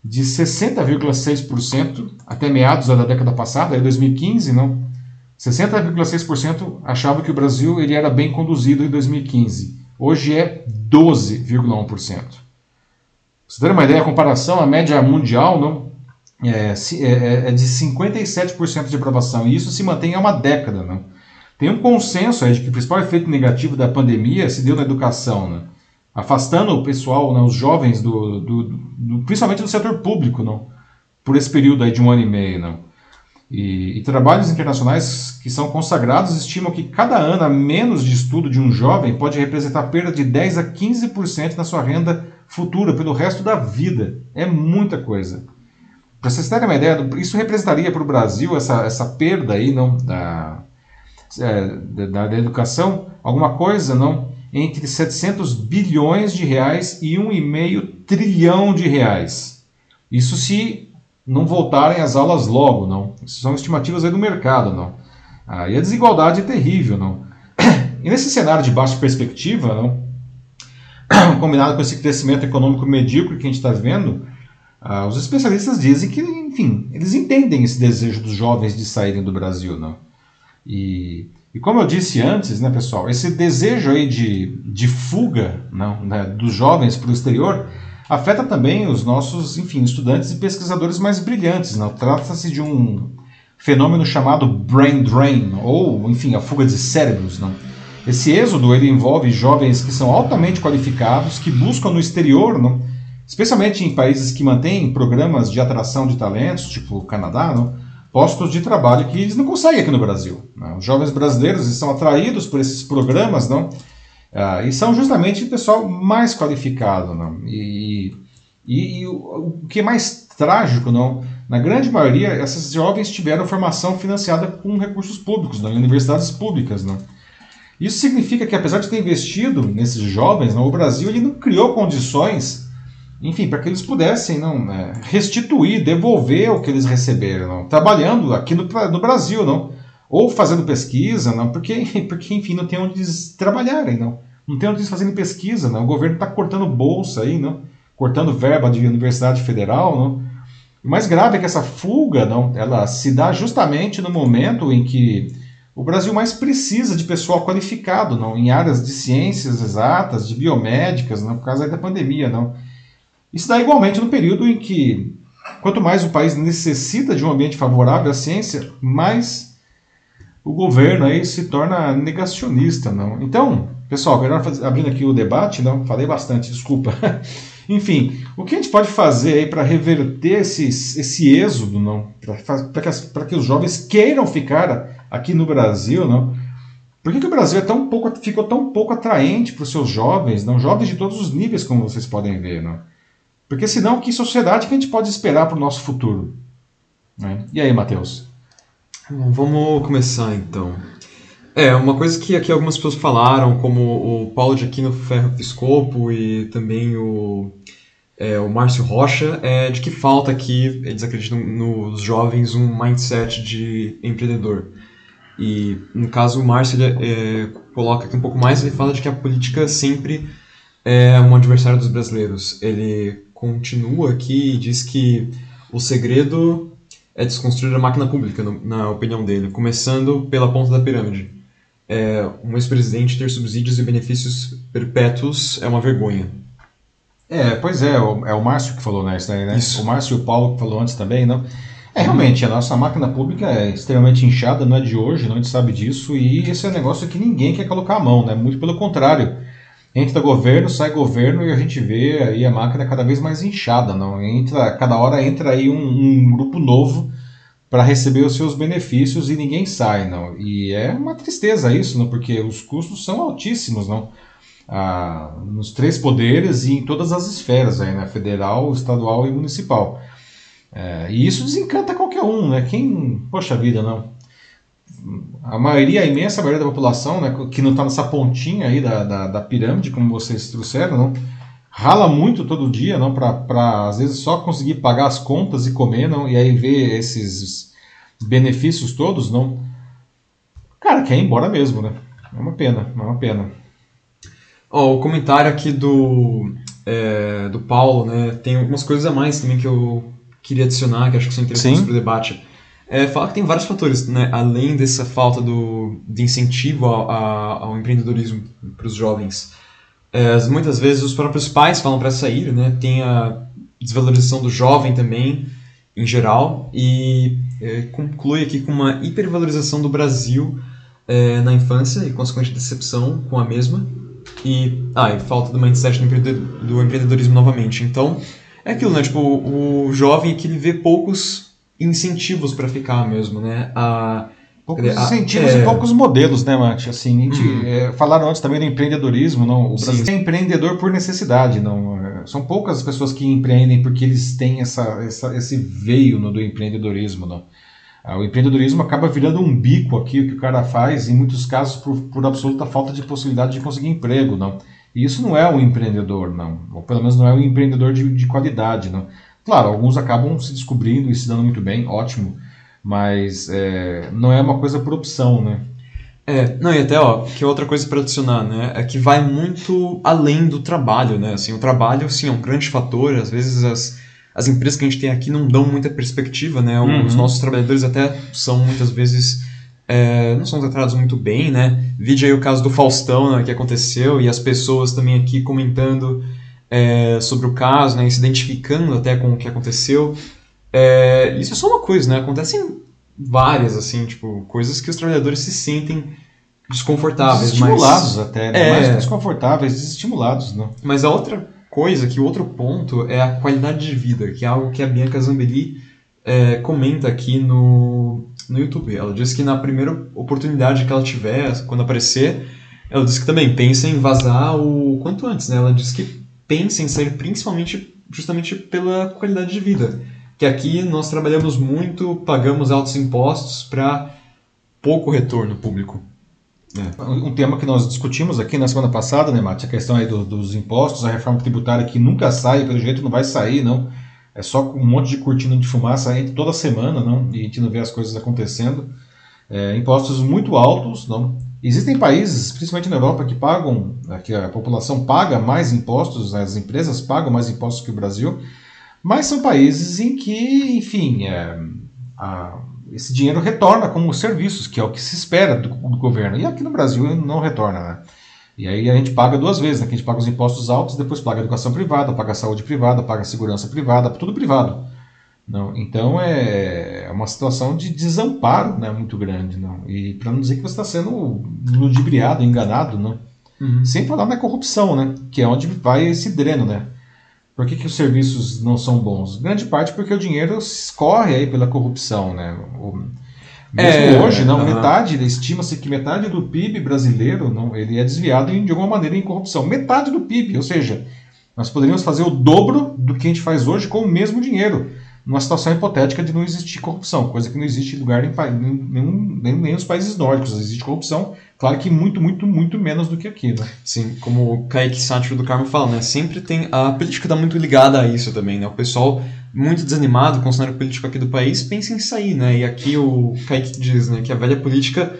de 60,6% até meados da década passada, em 2015, não? 60,6% achavam que o Brasil ele era bem conduzido em 2015. Hoje é 12,1% você ter uma ideia, a comparação, a média mundial não, é, é, é de 57% de aprovação, e isso se mantém há uma década. Não? Tem um consenso aí de que o principal efeito negativo da pandemia se deu na educação, né? afastando o pessoal, né, os jovens, do, do, do, principalmente do setor público, não? por esse período aí de um ano e meio. Não? E, e, trabalhos internacionais que são consagrados estimam que cada ano a menos de estudo de um jovem pode representar perda de 10 a 15% na sua renda futura pelo resto da vida. É muita coisa. Para vocês terem uma ideia, isso representaria para o Brasil essa, essa perda aí, não, da, é, da, da educação, alguma coisa, não, entre 700 bilhões de reais e 1,5 trilhão de reais. Isso se não voltarem às aulas logo, não. Isso são estimativas aí do mercado, não. Aí a desigualdade é terrível, não. E nesse cenário de baixa perspectiva, não, combinado com esse crescimento econômico medíocre que a gente está vendo, ah, os especialistas dizem que, enfim, eles entendem esse desejo dos jovens de saírem do Brasil, não? E, e como eu disse antes, né, pessoal, esse desejo aí de, de fuga não, né, dos jovens para o exterior afeta também os nossos, enfim, estudantes e pesquisadores mais brilhantes. Não? Trata-se de um fenômeno chamado brain drain, ou, enfim, a fuga de cérebros. Não? Esse êxodo ele envolve jovens que são altamente qualificados, que buscam no exterior, não? especialmente em países que mantêm programas de atração de talentos, tipo o Canadá, não? postos de trabalho que eles não conseguem aqui no Brasil. Os jovens brasileiros são atraídos por esses programas não? Ah, e são justamente o pessoal mais qualificado. Não? E, e, e o, o, que é mais trágico, não? na grande maioria, esses jovens tiveram formação financiada com recursos públicos, não? em universidades públicas. Não? Isso significa que, apesar de ter investido nesses jovens, não, o Brasil ele não criou condições, enfim, para que eles pudessem não, é, restituir, devolver o que eles receberam, não, trabalhando aqui no, no Brasil, não, ou fazendo pesquisa, não, porque, porque enfim, não tem onde eles trabalharem, não, não tem onde eles fazerem pesquisa, não, o governo está cortando bolsa aí, não, cortando verba de universidade federal, não. O mais grave é que essa fuga, não, ela se dá justamente no momento em que o Brasil mais precisa de pessoal qualificado, não, em áreas de ciências exatas, de biomédicas, não, por causa da pandemia, não. Isso dá igualmente no período em que, quanto mais o país necessita de um ambiente favorável à ciência, mais o governo aí se torna negacionista, não. Então, pessoal, agora abrindo aqui o debate, não, falei bastante, desculpa. Enfim, o que a gente pode fazer aí para reverter esse, esse êxodo, não, para que, que os jovens queiram ficar aqui no Brasil, não? Por que, que o Brasil é tão pouco, ficou tão pouco atraente para os seus jovens, não? Jovens de todos os níveis, como vocês podem ver, não? Porque senão, que sociedade que a gente pode esperar para o nosso futuro? Né? E aí, Matheus? Bom, vamos começar então. É, uma coisa que aqui algumas pessoas falaram, como o Paulo de Aquino Ferro Piscopo e também o, é, o Márcio Rocha, é de que falta aqui, eles acreditam nos jovens, um mindset de empreendedor. E no caso o Márcio ele, é, coloca aqui um pouco mais, ele fala de que a política sempre é um adversário dos brasileiros. Ele continua aqui e diz que o segredo é desconstruir a máquina pública, no, na opinião dele, começando pela ponta da pirâmide. É, um ex-presidente ter subsídios e benefícios perpétuos é uma vergonha. É, pois é, é o Márcio que falou né, isso daí, né? Isso. O Márcio e o Paulo que falou antes também, não? É, realmente, a nossa máquina pública é extremamente inchada, não é de hoje, não, a gente sabe disso, e esse é um negócio que ninguém quer colocar a mão, né? Muito pelo contrário. Entra governo, sai governo e a gente vê aí a máquina cada vez mais inchada, não? Entra, cada hora entra aí um, um grupo novo para receber os seus benefícios e ninguém sai, não? E é uma tristeza isso, não? Porque os custos são altíssimos, não? Ah, nos três poderes e em todas as esferas aí, né? Federal, estadual e municipal. É, e isso desencanta qualquer um, né? Quem, poxa vida, não. A maioria, a imensa maioria da população, né, que não está nessa pontinha aí da, da, da, pirâmide, como vocês trouxeram, não, rala muito todo dia, não, para às vezes só conseguir pagar as contas e comer, não, e aí ver esses benefícios todos, não. Cara, quer ir embora mesmo, né? É uma pena, é uma pena. Oh, o comentário aqui do, é, do Paulo, né? Tem algumas coisas a mais também que eu queria adicionar, que acho que são interessantes para o debate. É, fala que tem vários fatores, né? além dessa falta do, de incentivo ao, ao empreendedorismo para os jovens. É, muitas vezes os próprios pais falam para sair, né? tem a desvalorização do jovem também, em geral, e é, conclui aqui com uma hipervalorização do Brasil é, na infância e consequente decepção com a mesma e, ah, e falta do mindset do empreendedorismo novamente. Então, é aquilo, né? Tipo, o jovem que ele vê poucos incentivos para ficar mesmo, né? A, Poucos incentivos é... e poucos modelos, né, Mate? Assim, a gente, uhum. é, falaram antes também do empreendedorismo, não? O Brasil é empreendedor por necessidade, não? É, são poucas as pessoas que empreendem porque eles têm essa, essa esse veio no, do empreendedorismo, não? Ah, o empreendedorismo acaba virando um bico aqui, o que o cara faz, em muitos casos, por, por absoluta falta de possibilidade de conseguir emprego, não? E isso não é um empreendedor, não. Ou pelo menos não é um empreendedor de, de qualidade, não. Claro, alguns acabam se descobrindo e se dando muito bem, ótimo mas é, não é uma coisa por opção, né? É, não, e até, ó, que outra coisa para adicionar, né, é que vai muito além do trabalho, né, assim, o trabalho, sim, é um grande fator, às vezes as, as empresas que a gente tem aqui não dão muita perspectiva, né, uhum. os nossos trabalhadores até são muitas vezes, é, não são tratados muito bem, né, vide aí o caso do Faustão, né, que aconteceu, e as pessoas também aqui comentando é, sobre o caso, né, se identificando até com o que aconteceu, é, isso é só uma coisa, né? Acontecem várias, assim, tipo, coisas que os trabalhadores se sentem desconfortáveis. Desestimulados mas, até, né? É, mais desconfortáveis, desestimulados, né? Mas a outra coisa, que o outro ponto é a qualidade de vida, que é algo que a Bianca Zambelli é, comenta aqui no, no YouTube. Ela diz que na primeira oportunidade que ela tiver, quando aparecer, ela diz que também pensa em vazar o quanto antes, né? Ela diz que pensa em sair principalmente justamente pela qualidade de vida que aqui nós trabalhamos muito, pagamos altos impostos para pouco retorno público. É. Um tema que nós discutimos aqui na semana passada, né, Mate? A questão aí do, dos impostos, a reforma tributária que nunca sai, pelo jeito não vai sair, não. É só um monte de cortina de fumaça aí toda semana, não? E a gente não vê as coisas acontecendo. É, impostos muito altos, não? Existem países, principalmente na Europa, que pagam, que a população paga mais impostos, as empresas pagam mais impostos que o Brasil, mas são países em que, enfim, é, a, esse dinheiro retorna como serviços, que é o que se espera do, do, governo. E aqui no Brasil não retorna, né? E aí a gente paga duas vezes, né? a gente paga os impostos altos, depois paga a educação privada, paga a saúde privada, paga segurança privada, tudo privado. Não, então é, é uma situação de desamparo né, muito grande. Não? E para não dizer que você está sendo ludibriado, enganado, não? Uhum. sem falar na corrupção, né? que é onde vai esse dreno. Né? Por que, que os serviços não são bons? Grande parte porque o dinheiro escorre aí pela corrupção, né? O, mesmo é, hoje, não, uh -huh. metade, estima-se que metade do PIB brasileiro não, ele é desviado em, de alguma maneira em corrupção. Metade do PIB, ou seja, nós poderíamos fazer o dobro do que a gente faz hoje com o mesmo dinheiro numa situação hipotética de não existir corrupção, coisa que não existe em lugar em nenhum, nem, nem nos países nórdicos. Existe corrupção, claro que muito, muito, muito menos do que aqui, né? Sim, como o Kaique Sátiro do Carmo fala, né? Sempre tem. A política está muito ligada a isso também, né? O pessoal muito desanimado com o cenário político aqui do país pensa em sair, né? E aqui o Kaique diz, né, que a velha política.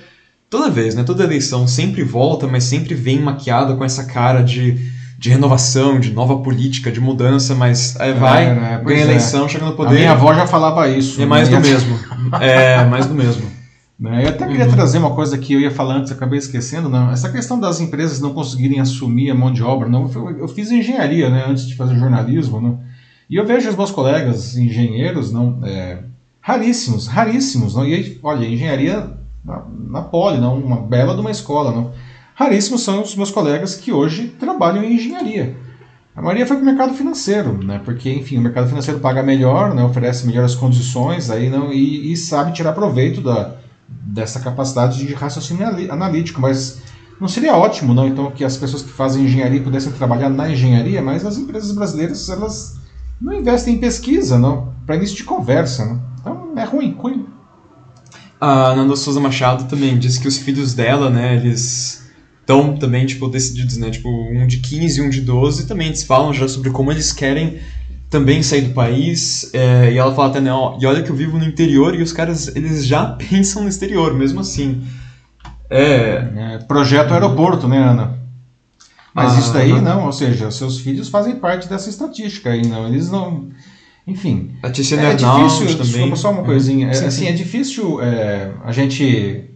Toda vez, né? Toda eleição sempre volta, mas sempre vem maquiada com essa cara de de renovação, de nova política, de mudança, mas é, vai, é, né? ganha é. eleição, chega no poder. A minha avó já falava isso. É mais né? do mesmo. É, mais do mesmo. Né? Eu até queria uhum. trazer uma coisa que eu ia falar antes, acabei esquecendo, não. Essa questão das empresas não conseguirem assumir a mão de obra, não. Eu fiz engenharia, né, antes de fazer jornalismo, não. E eu vejo os meus colegas engenheiros, não, é, raríssimos, raríssimos, não. E aí, olha, engenharia na, na Poli, não, uma bela de uma escola, não Raríssimos são os meus colegas que hoje trabalham em engenharia. A maioria foi para o mercado financeiro, né? porque, enfim, o mercado financeiro paga melhor, né? oferece melhores condições aí, não, e, e sabe tirar proveito da, dessa capacidade de raciocínio analítico. Mas não seria ótimo, não, então, que as pessoas que fazem engenharia pudessem trabalhar na engenharia, mas as empresas brasileiras, elas não investem em pesquisa, não, para início de conversa. Né? Então, é ruim, ruim. A Nanda Souza Machado também disse que os filhos dela, né, eles estão também, tipo, decididos, né? Tipo, um de 15 e um de 12 também eles falam já sobre como eles querem também sair do país. É, e ela fala até, né, ó, e olha que eu vivo no interior e os caras, eles já pensam no exterior, mesmo assim. É... é projeto aeroporto, né, Ana? Mas ah, isso daí não. não, ou seja, seus filhos fazem parte dessa estatística aí, não, eles não... Enfim, a Tiziana é difícil, também. só uma coisinha, é, sim, assim, sim. é difícil é, a gente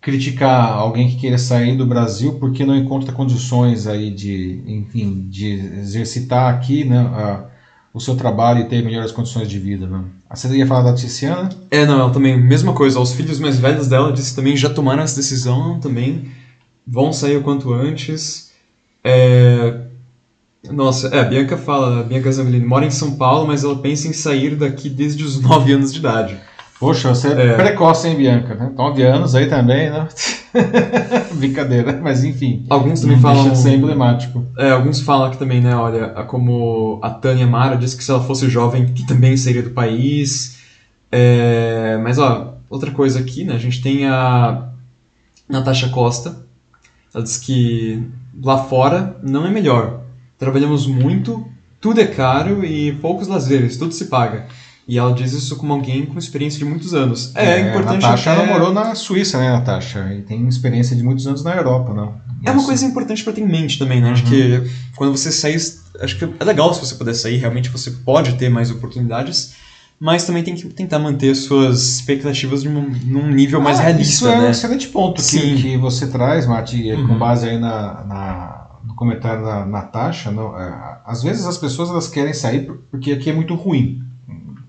criticar alguém que queira sair do Brasil porque não encontra condições aí de, enfim, de exercitar aqui, né, a, o seu trabalho e ter melhores condições de vida, né? A você ia falar da Tiziana? É, não, ela também, mesma coisa. Os filhos mais velhos dela disse também já tomaram essa decisão também, vão sair o quanto antes. É... Nossa, é, a Bianca fala, a Bianca Zambellini mora em São Paulo, mas ela pensa em sair daqui desde os 9 anos de idade. Poxa, você é, é. precoce, hein, Bianca? Né? 9 anos aí também, né? Brincadeira, mas enfim. Alguns também falam. Deixa de ser emblemático. É, alguns falam aqui também, né? Olha, como a Tânia Mara disse que se ela fosse jovem, que também seria do país. É, mas, ó, outra coisa aqui, né? A gente tem a Natasha Costa. Ela diz que lá fora não é melhor. Trabalhamos muito, tudo é caro e poucos lazeres, tudo se paga. E ela diz isso como alguém com experiência de muitos anos. É, é importante. A Natasha até... ela morou na Suíça, né, Natasha? E tem experiência de muitos anos na Europa, não? É uma coisa importante para ter em mente também, né? Uhum. Acho que quando você sair. Acho que é legal se você puder sair, realmente você pode ter mais oportunidades. Mas também tem que tentar manter suas expectativas num, num nível ah, mais realista. Isso é né? um excelente ponto que, que você traz, Mati, uhum. com base aí na, na no comentário da Natasha. Não, é, às vezes as pessoas elas querem sair porque aqui é muito ruim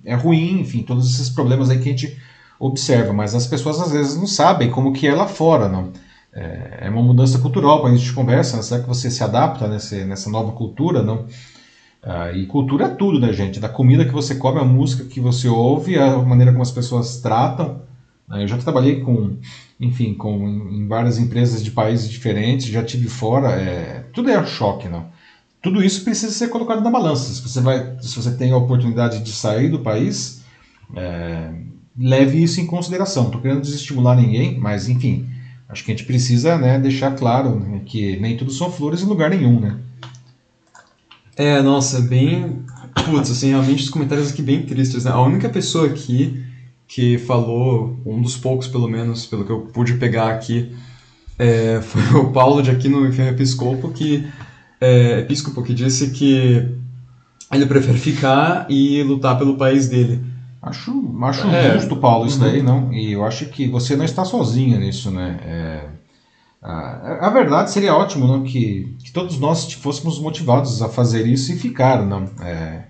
é ruim, enfim, todos esses problemas aí que a gente observa, mas as pessoas às vezes não sabem como que é lá fora, não. É, é uma mudança cultural, quando a gente conversa, né? será que você se adapta nessa, nessa nova cultura, não? Ah, e cultura é tudo, né, gente? Da comida que você come, a música que você ouve, a maneira como as pessoas tratam. Né? Eu já trabalhei com, enfim, com, em várias empresas de países diferentes, já tive fora, é, tudo é choque, não? Tudo isso precisa ser colocado na balança. Se você, vai, se você tem a oportunidade de sair do país, é, leve isso em consideração. Estou querendo desestimular ninguém, mas enfim, acho que a gente precisa né, deixar claro né, que nem tudo são flores em lugar nenhum, né? É, nossa, bem. Putz, assim, realmente os comentários aqui bem tristes, né? A única pessoa aqui que falou, um dos poucos pelo menos, pelo que eu pude pegar aqui, é, foi o Paulo de Aquino Episcopo, que é, episcopo que disse que ele prefere ficar e lutar pelo país dele. Acho, acho é, justo, Paulo, isso uhum. daí, não? E eu acho que você não está sozinha nisso, né? É, a, a, verdade seria ótimo, não? Que, que todos nós fôssemos motivados a fazer isso e ficar, não? É,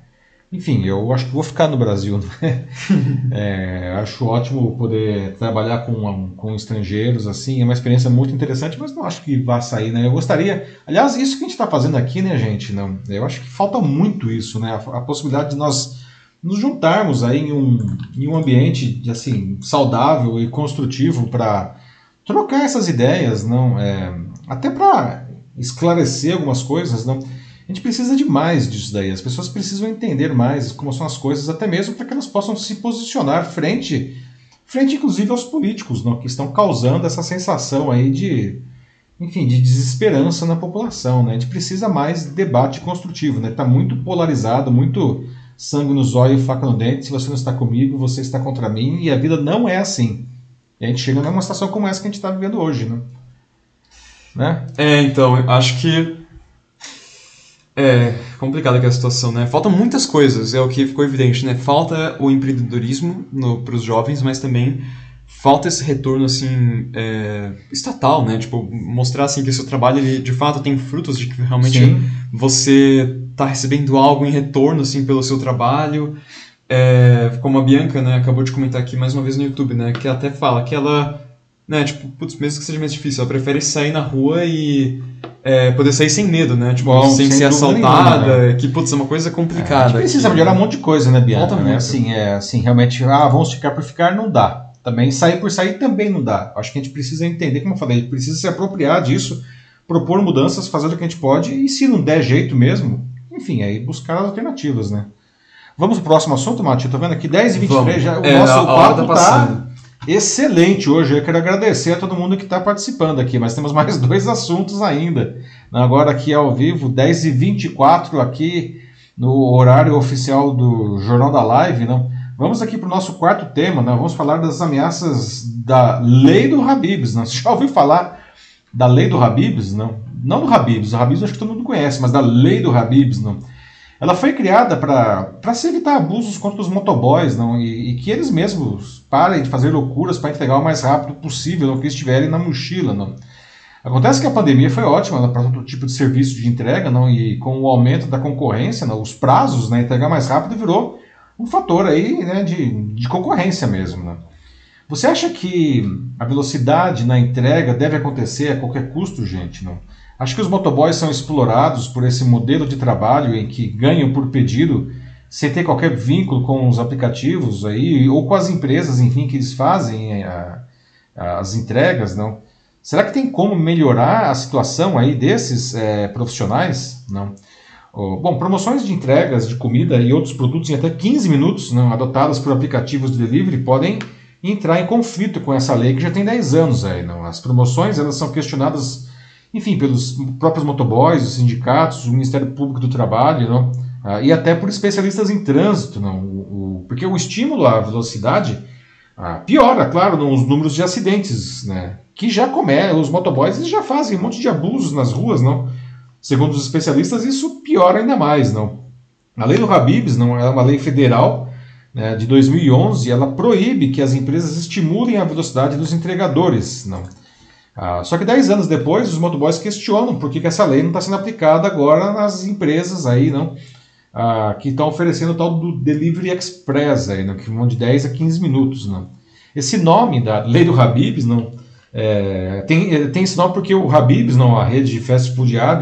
enfim, eu acho que vou ficar no Brasil. Né? é, acho ótimo poder trabalhar com, com estrangeiros, assim, é uma experiência muito interessante, mas não acho que vá sair, né? Eu gostaria. Aliás, isso que a gente está fazendo aqui, né, gente? Não, eu acho que falta muito isso, né? A, a possibilidade de nós nos juntarmos aí em um, em um ambiente assim saudável e construtivo para trocar essas ideias, não? É, até para esclarecer algumas coisas, não? A gente precisa de mais disso daí. As pessoas precisam entender mais como são as coisas, até mesmo para que elas possam se posicionar frente, frente inclusive aos políticos, não, que estão causando essa sensação aí de, enfim, de desesperança na população. Né? A gente precisa mais de debate construtivo. Está né? Tá muito polarizado, muito sangue no zóio e faca no dente. Se você não está comigo, você está contra mim. E a vida não é assim. E a gente chega numa situação como essa que a gente está vivendo hoje. Né? né? É, então, acho que é complicada aqui a situação, né? Faltam muitas coisas, é o que ficou evidente, né? Falta o empreendedorismo para os jovens, mas também falta esse retorno assim é, estatal, né? Tipo mostrar assim que seu trabalho ele, de fato tem frutos de que realmente Sim. você está recebendo algo em retorno assim pelo seu trabalho. É, como a Bianca, né, acabou de comentar aqui mais uma vez no YouTube, né, que até fala que ela, né, tipo, putz, mesmo que seja mais difícil, ela prefere sair na rua e é, poder sair sem medo, né? Tipo, Bom, sem, sem ser assaltada, nenhuma, né? que, putz, é uma coisa complicada. É, a gente precisa aqui, melhorar um monte de coisa, né, Bianca? Né? Assim, é, assim, realmente, ah, vamos ficar por ficar, não dá. Também sair por sair também não dá. Acho que a gente precisa entender, como eu falei, a gente precisa se apropriar disso, propor mudanças, fazer o que a gente pode, e se não der jeito mesmo, enfim, aí buscar alternativas, né? Vamos pro próximo assunto, Mati? Eu tô vendo aqui 10 e 23 vamos. já. O é, nosso a, a papo tá, tá excelente hoje. Eu quero agradecer a todo mundo que está participando aqui, mas temos mais dois assuntos ainda. Agora aqui ao vivo, 10h24 aqui no horário oficial do Jornal da Live. Não? Vamos aqui para o nosso quarto tema, né? vamos falar das ameaças da lei do Habibs. Não? Você já ouviu falar da lei do Habibs? Não, não do Habibs, o Habibs acho que todo mundo conhece, mas da lei do Habibs. Não? Ela foi criada para se evitar abusos contra os motoboys não? E, e, que eles mesmos parem de fazer loucuras para entregar o mais rápido possível o que estiverem na mochila. Não? Acontece que a pandemia foi ótima para todo tipo de serviço de entrega, não? E com o aumento da concorrência, não, os prazos, né, entregar mais rápido virou um fator aí, né, de, de concorrência mesmo, né? Você acha que a velocidade na entrega deve acontecer a qualquer custo, gente? Não? Acho que os motoboys são explorados por esse modelo de trabalho em que ganham por pedido sem ter qualquer vínculo com os aplicativos aí ou com as empresas, enfim, que eles fazem a, as entregas, não? Será que tem como melhorar a situação aí desses é, profissionais? Não. Bom, promoções de entregas de comida e outros produtos em até 15 minutos, não, adotadas por aplicativos de delivery, podem entrar em conflito com essa lei que já tem 10 anos aí. Não? As promoções elas são questionadas, enfim, pelos próprios motoboys, os sindicatos, o Ministério Público do Trabalho, não? Ah, e até por especialistas em trânsito, não? O, o, porque o estímulo à velocidade ah, piora, claro, nos números de acidentes, né? que já começam, os motoboys eles já fazem um monte de abusos nas ruas, não? Segundo os especialistas, isso piora ainda mais, não? A lei do Habibs não é uma lei federal né, de 2011, ela proíbe que as empresas estimulem a velocidade dos entregadores, não? Ah, só que 10 anos depois, os motoboys questionam por que, que essa lei não está sendo aplicada agora nas empresas aí, não? Ah, que estão oferecendo o tal do Delivery Express aí, não? que vão de 10 a 15 minutos, não? Esse nome da lei do Habibs, não? É, tem, é, tem esse nome porque o Habib's, não, a rede de fast food Hab,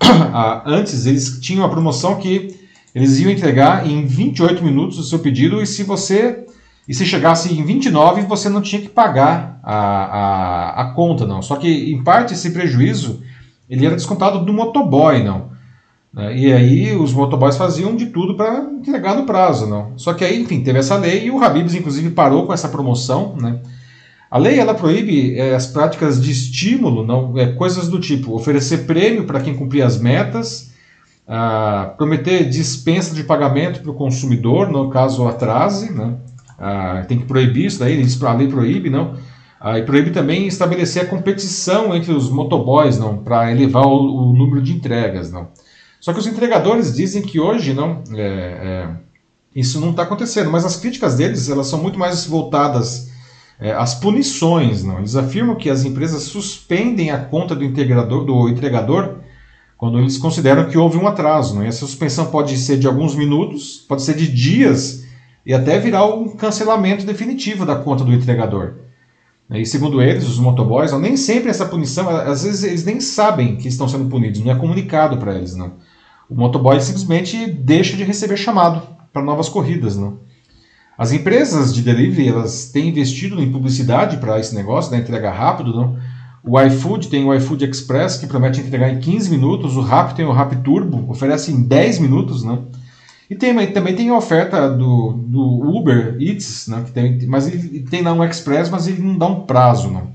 antes eles tinham uma promoção que eles iam entregar em 28 minutos o seu pedido e se você e se chegasse em 29 você não tinha que pagar a, a, a conta não. Só que em parte esse prejuízo ele era descontado do motoboy não. É, e aí os motoboys faziam de tudo para entregar no prazo não. Só que aí enfim teve essa lei e o Habib's inclusive parou com essa promoção né. A lei ela proíbe é, as práticas de estímulo, não, é, coisas do tipo oferecer prêmio para quem cumprir as metas, ah, prometer dispensa de pagamento para o consumidor, no caso atrase, né? Ah, tem que proibir isso daí, a lei proíbe, não? Ah, e proíbe também estabelecer a competição entre os motoboys, não, para elevar o, o, número de entregas, não. Só que os entregadores dizem que hoje não, é, é, isso não está acontecendo, mas as críticas deles elas são muito mais voltadas é, as punições. Não? Eles afirmam que as empresas suspendem a conta do, integrador, do entregador quando eles consideram que houve um atraso. Não? E essa suspensão pode ser de alguns minutos, pode ser de dias e até virar um cancelamento definitivo da conta do entregador. E segundo eles, os motoboys, nem sempre essa punição, às vezes eles nem sabem que estão sendo punidos, não é comunicado para eles. Não. O motoboy simplesmente deixa de receber chamado para novas corridas. Não. As empresas de delivery elas têm investido em publicidade para esse negócio, da entrega rápido. Não? O iFood tem o iFood Express, que promete entregar em 15 minutos. O Rap tem o Rap Turbo, oferece em 10 minutos. Não? E tem, também tem oferta do, do Uber Eats, né, que tem, mas ele tem lá um Express, mas ele não dá um prazo. Não.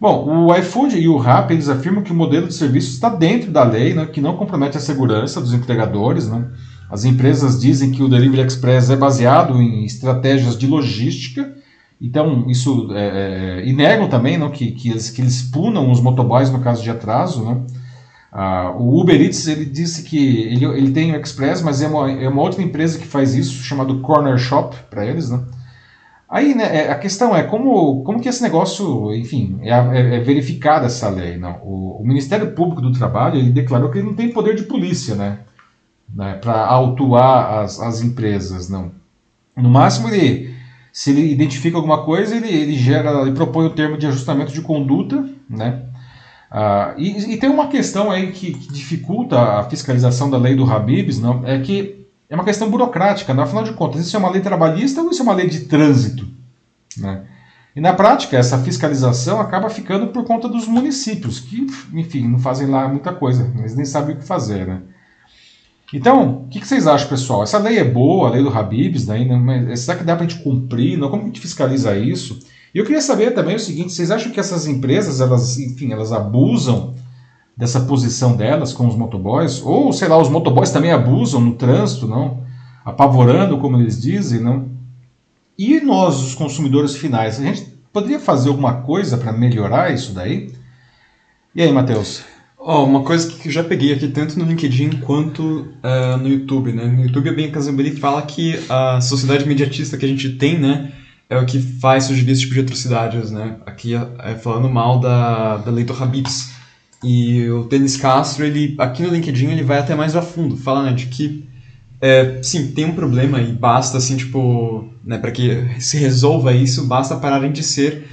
Bom, o iFood e o Rap eles afirmam que o modelo de serviço está dentro da lei, né, que não compromete a segurança dos entregadores. Né. As empresas dizem que o Delivery Express é baseado em estratégias de logística, então isso é, é, e negam também não, que, que, eles, que eles punam os motoboys no caso de atraso. Né? Ah, o Uber Eats ele disse que ele, ele tem o Express, mas é uma, é uma outra empresa que faz isso, chamado Corner Shop para eles. Né? Aí né, é, a questão é como, como que esse negócio, enfim, é, é, é verificada essa lei. Não? O, o Ministério Público do Trabalho ele declarou que ele não tem poder de polícia, né? né, para autuar as, as empresas, não. No máximo, ele, se ele identifica alguma coisa, ele, ele gera, ele propõe o termo de ajustamento de conduta, né? Ah, e, e, tem uma questão aí que, que, dificulta a fiscalização da lei do Habibs, não, é que é uma questão burocrática, né? afinal de contas, isso é uma lei trabalhista ou isso é uma lei de trânsito? Né? E na prática, essa fiscalização acaba ficando por conta dos municípios, que, enfim, não fazem lá muita coisa, eles nem sabem o que fazer, né? Então, o que, que, vocês acham, pessoal? Essa lei é boa, a lei do Habibs, né? mas será que dá para a gente cumprir? Não? Como a gente fiscaliza isso? E eu queria saber também o seguinte: vocês acham que essas empresas, elas, enfim, elas abusam dessa posição delas com os motoboys? Ou, sei lá, os motoboys também abusam no trânsito, não? Apavorando, como eles dizem, não? E nós, os consumidores finais, a gente poderia fazer alguma coisa para melhorar isso daí? E aí, Matheus? Oh, uma coisa que eu já peguei aqui tanto no LinkedIn quanto uh, no YouTube, né? No YouTube a Ben Casambari fala que a sociedade imediatista que a gente tem, né, é o que faz surgir esse tipo de atrocidades, né? Aqui é falando mal da, da lei do Habibs. E o Denis Castro, ele, aqui no LinkedIn, ele vai até mais a fundo. Fala, né, de que, é, sim, tem um problema e basta, assim, tipo, né, para que se resolva isso, basta pararem de ser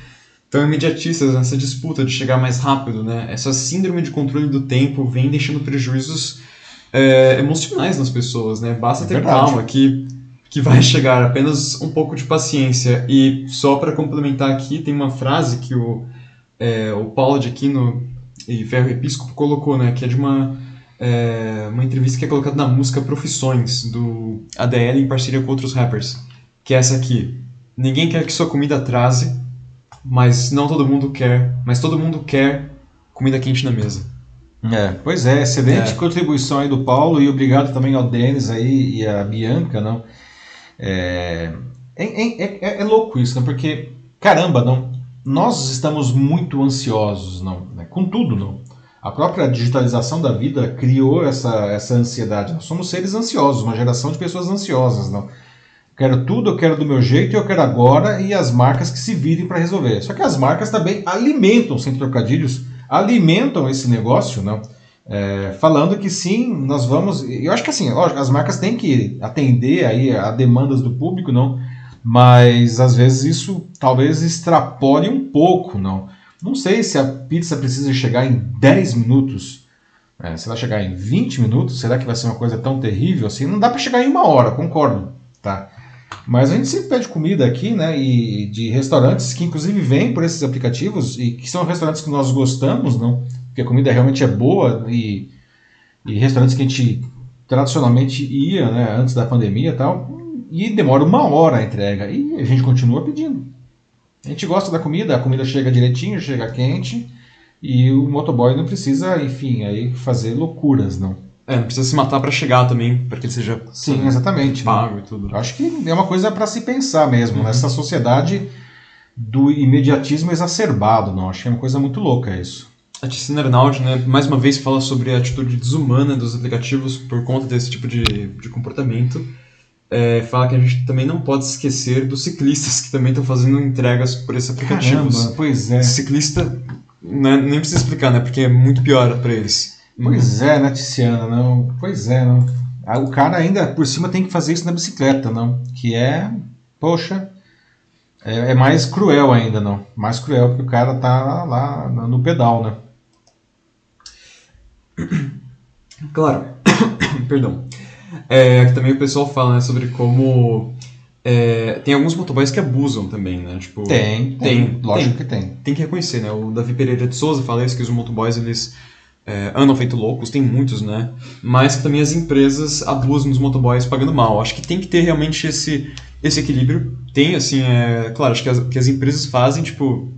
tão imediatistas nessa disputa de chegar mais rápido, né? Essa síndrome de controle do tempo vem deixando prejuízos é, emocionais nas pessoas, né? Basta ter Verdade. calma que que vai chegar apenas um pouco de paciência. E só para complementar aqui, tem uma frase que o, é, o Paulo de Aquino e Ferro Episcopo colocou, né? Que é de uma, é, uma entrevista que é colocada na música Profissões, do ADL em parceria com outros rappers. Que é essa aqui. Ninguém quer que sua comida atrase, mas não todo mundo quer, mas todo mundo quer comida quente na mesa. É, pois é, excelente é. contribuição aí do Paulo e obrigado também ao Denis aí e a Bianca, não? É, é, é, é, louco isso, né? Porque, caramba, não, nós estamos muito ansiosos, não, né? com tudo, não. A própria digitalização da vida criou essa, essa ansiedade. Nós somos seres ansiosos, uma geração de pessoas ansiosas, não. Quero tudo, eu quero do meu jeito, eu quero agora e as marcas que se virem para resolver. Só que as marcas também alimentam, sem trocadilhos, alimentam esse negócio, não? É, falando que sim, nós vamos. Eu acho que assim, lógico, as marcas têm que atender aí a demandas do público, não. Mas às vezes isso talvez extrapole um pouco, não. Não sei se a pizza precisa chegar em 10 minutos. É, se ela chegar em 20 minutos, será que vai ser uma coisa tão terrível assim? Não dá para chegar em uma hora, concordo, tá? Mas a gente sempre pede comida aqui, né? E de restaurantes que inclusive vêm por esses aplicativos e que são restaurantes que nós gostamos, não? Porque a comida realmente é boa e, e restaurantes que a gente tradicionalmente ia, né? Antes da pandemia e tal, e demora uma hora a entrega e a gente continua pedindo. A gente gosta da comida, a comida chega direitinho, chega quente e o motoboy não precisa, enfim, aí fazer loucuras, não. É, não precisa se matar para chegar também, para que ele seja Sim, exatamente. Né? Pago né? e tudo. Acho que é uma coisa para se pensar mesmo, uhum. nessa sociedade do imediatismo exacerbado, não. Acho que é uma coisa muito louca isso. A Ticina Arnaud, né, mais uma vez fala sobre a atitude desumana dos aplicativos por conta desse tipo de, de comportamento. É, fala que a gente também não pode esquecer dos ciclistas que também estão fazendo entregas por esses aplicativos. Caramba, pois é. Ciclista, né, nem precisa explicar, né, porque é muito pior para eles. Pois é, né, Tiziana? Não, pois é, não. O cara ainda por cima tem que fazer isso na bicicleta, não? Que é, poxa, é, é mais cruel ainda, não? Mais cruel porque o cara tá lá no pedal, né? Claro, perdão. É, também o pessoal fala né, sobre como é, tem alguns motoboys que abusam também, né? Tipo, tem, tem, tem lógico tem, que tem. Tem que reconhecer, né? O Davi Pereira de Souza fala isso que os motoboys eles é, andam feito loucos, tem muitos, né? Mas que também as empresas abusam dos motoboys pagando mal. Acho que tem que ter realmente esse, esse equilíbrio. Tem, assim, é, claro, acho que as, que as empresas fazem, tipo,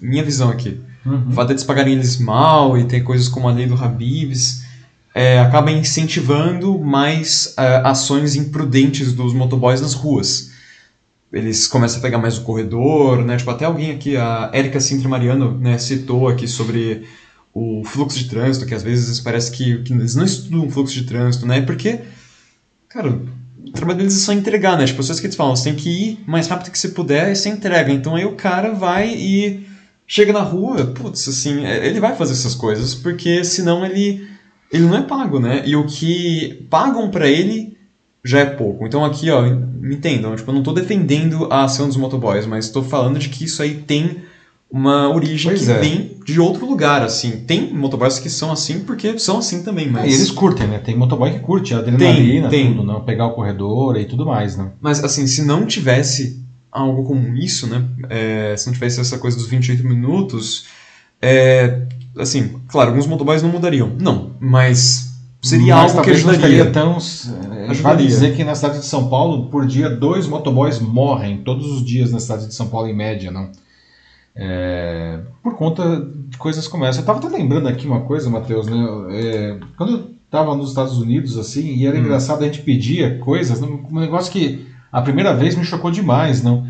minha visão aqui. Uhum. O fato de eles pagarem eles mal e ter coisas como a lei do Habibs é, acaba incentivando mais é, ações imprudentes dos motoboys nas ruas. Eles começam a pegar mais o corredor, né? Tipo, até alguém aqui, a Érica Sintra Mariano, né, citou aqui sobre o fluxo de trânsito, que às vezes parece que, que eles não estudam o fluxo de trânsito, né? Porque, cara, o trabalho deles é só entregar, né? As pessoas que eles falam, você tem que ir mais rápido que você puder e você entrega. Então aí o cara vai e chega na rua, putz, assim, é, ele vai fazer essas coisas, porque senão ele, ele não é pago, né? E o que pagam para ele já é pouco. Então aqui, ó, me entendam, tipo, eu não tô defendendo a ação dos motoboys, mas estou falando de que isso aí tem uma origem pois que é. vem de outro lugar, assim. Tem motoboys que são assim porque são assim também, mas... É, e eles curtem, né? Tem motoboy que curte a adrenalina, tem, tem. tudo, não? Pegar o corredor e tudo mais, né? Mas, assim, se não tivesse algo como isso, né? É, se não tivesse essa coisa dos 28 minutos, é, assim, claro, alguns motoboys não mudariam. Não, mas seria mas algo que ajudaria. Tão, é, ajudaria. Vale dizer que na cidade de São Paulo, por dia, dois motoboys morrem todos os dias na cidade de São Paulo, em média, não? É, por conta de coisas como essa. Eu estava até lembrando aqui uma coisa, Matheus, né? É, quando eu estava nos Estados Unidos, assim, e era hum. engraçado, a gente pedia coisas, um negócio que a primeira vez me chocou demais, não?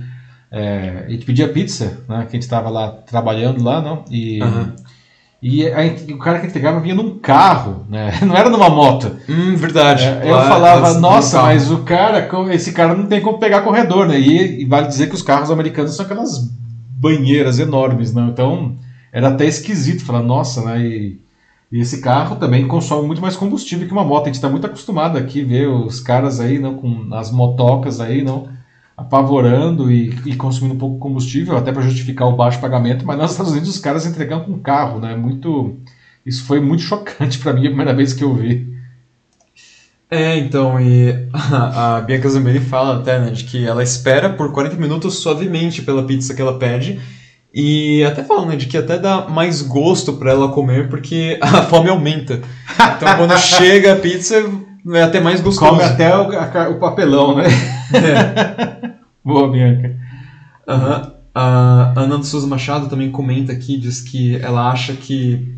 É, a gente pedia pizza, né? Que a gente estava lá trabalhando lá, não? E, uhum. E a, o cara que entregava vinha num carro, né? Não era numa moto. Hum, verdade. É, eu falava, nossa, mas o cara, esse cara não tem como pegar corredor, né? E, e, vale dizer que os carros americanos são aquelas banheiras enormes, né? Então era até esquisito falar, nossa, né? E, e esse carro também consome muito mais combustível que uma moto. A gente está muito acostumado aqui ver os caras aí, não, com as motocas aí, não apavorando e, e consumindo um pouco combustível, até para justificar o baixo pagamento, mas nos Estados Unidos os caras entregando com carro, né? Muito, isso foi muito chocante para mim a primeira vez que eu vi. É, então, e a, a Bianca Zambelli fala até, né, de que ela espera por 40 minutos suavemente pela pizza que ela pede, e até fala, né, de que até dá mais gosto para ela comer porque a fome aumenta. Então quando chega a pizza, é até mais gostoso. Come até o, a, o papelão, né? É. Boa, Bianca. Uhum. A Ana Souza Machado também comenta aqui, diz que ela acha que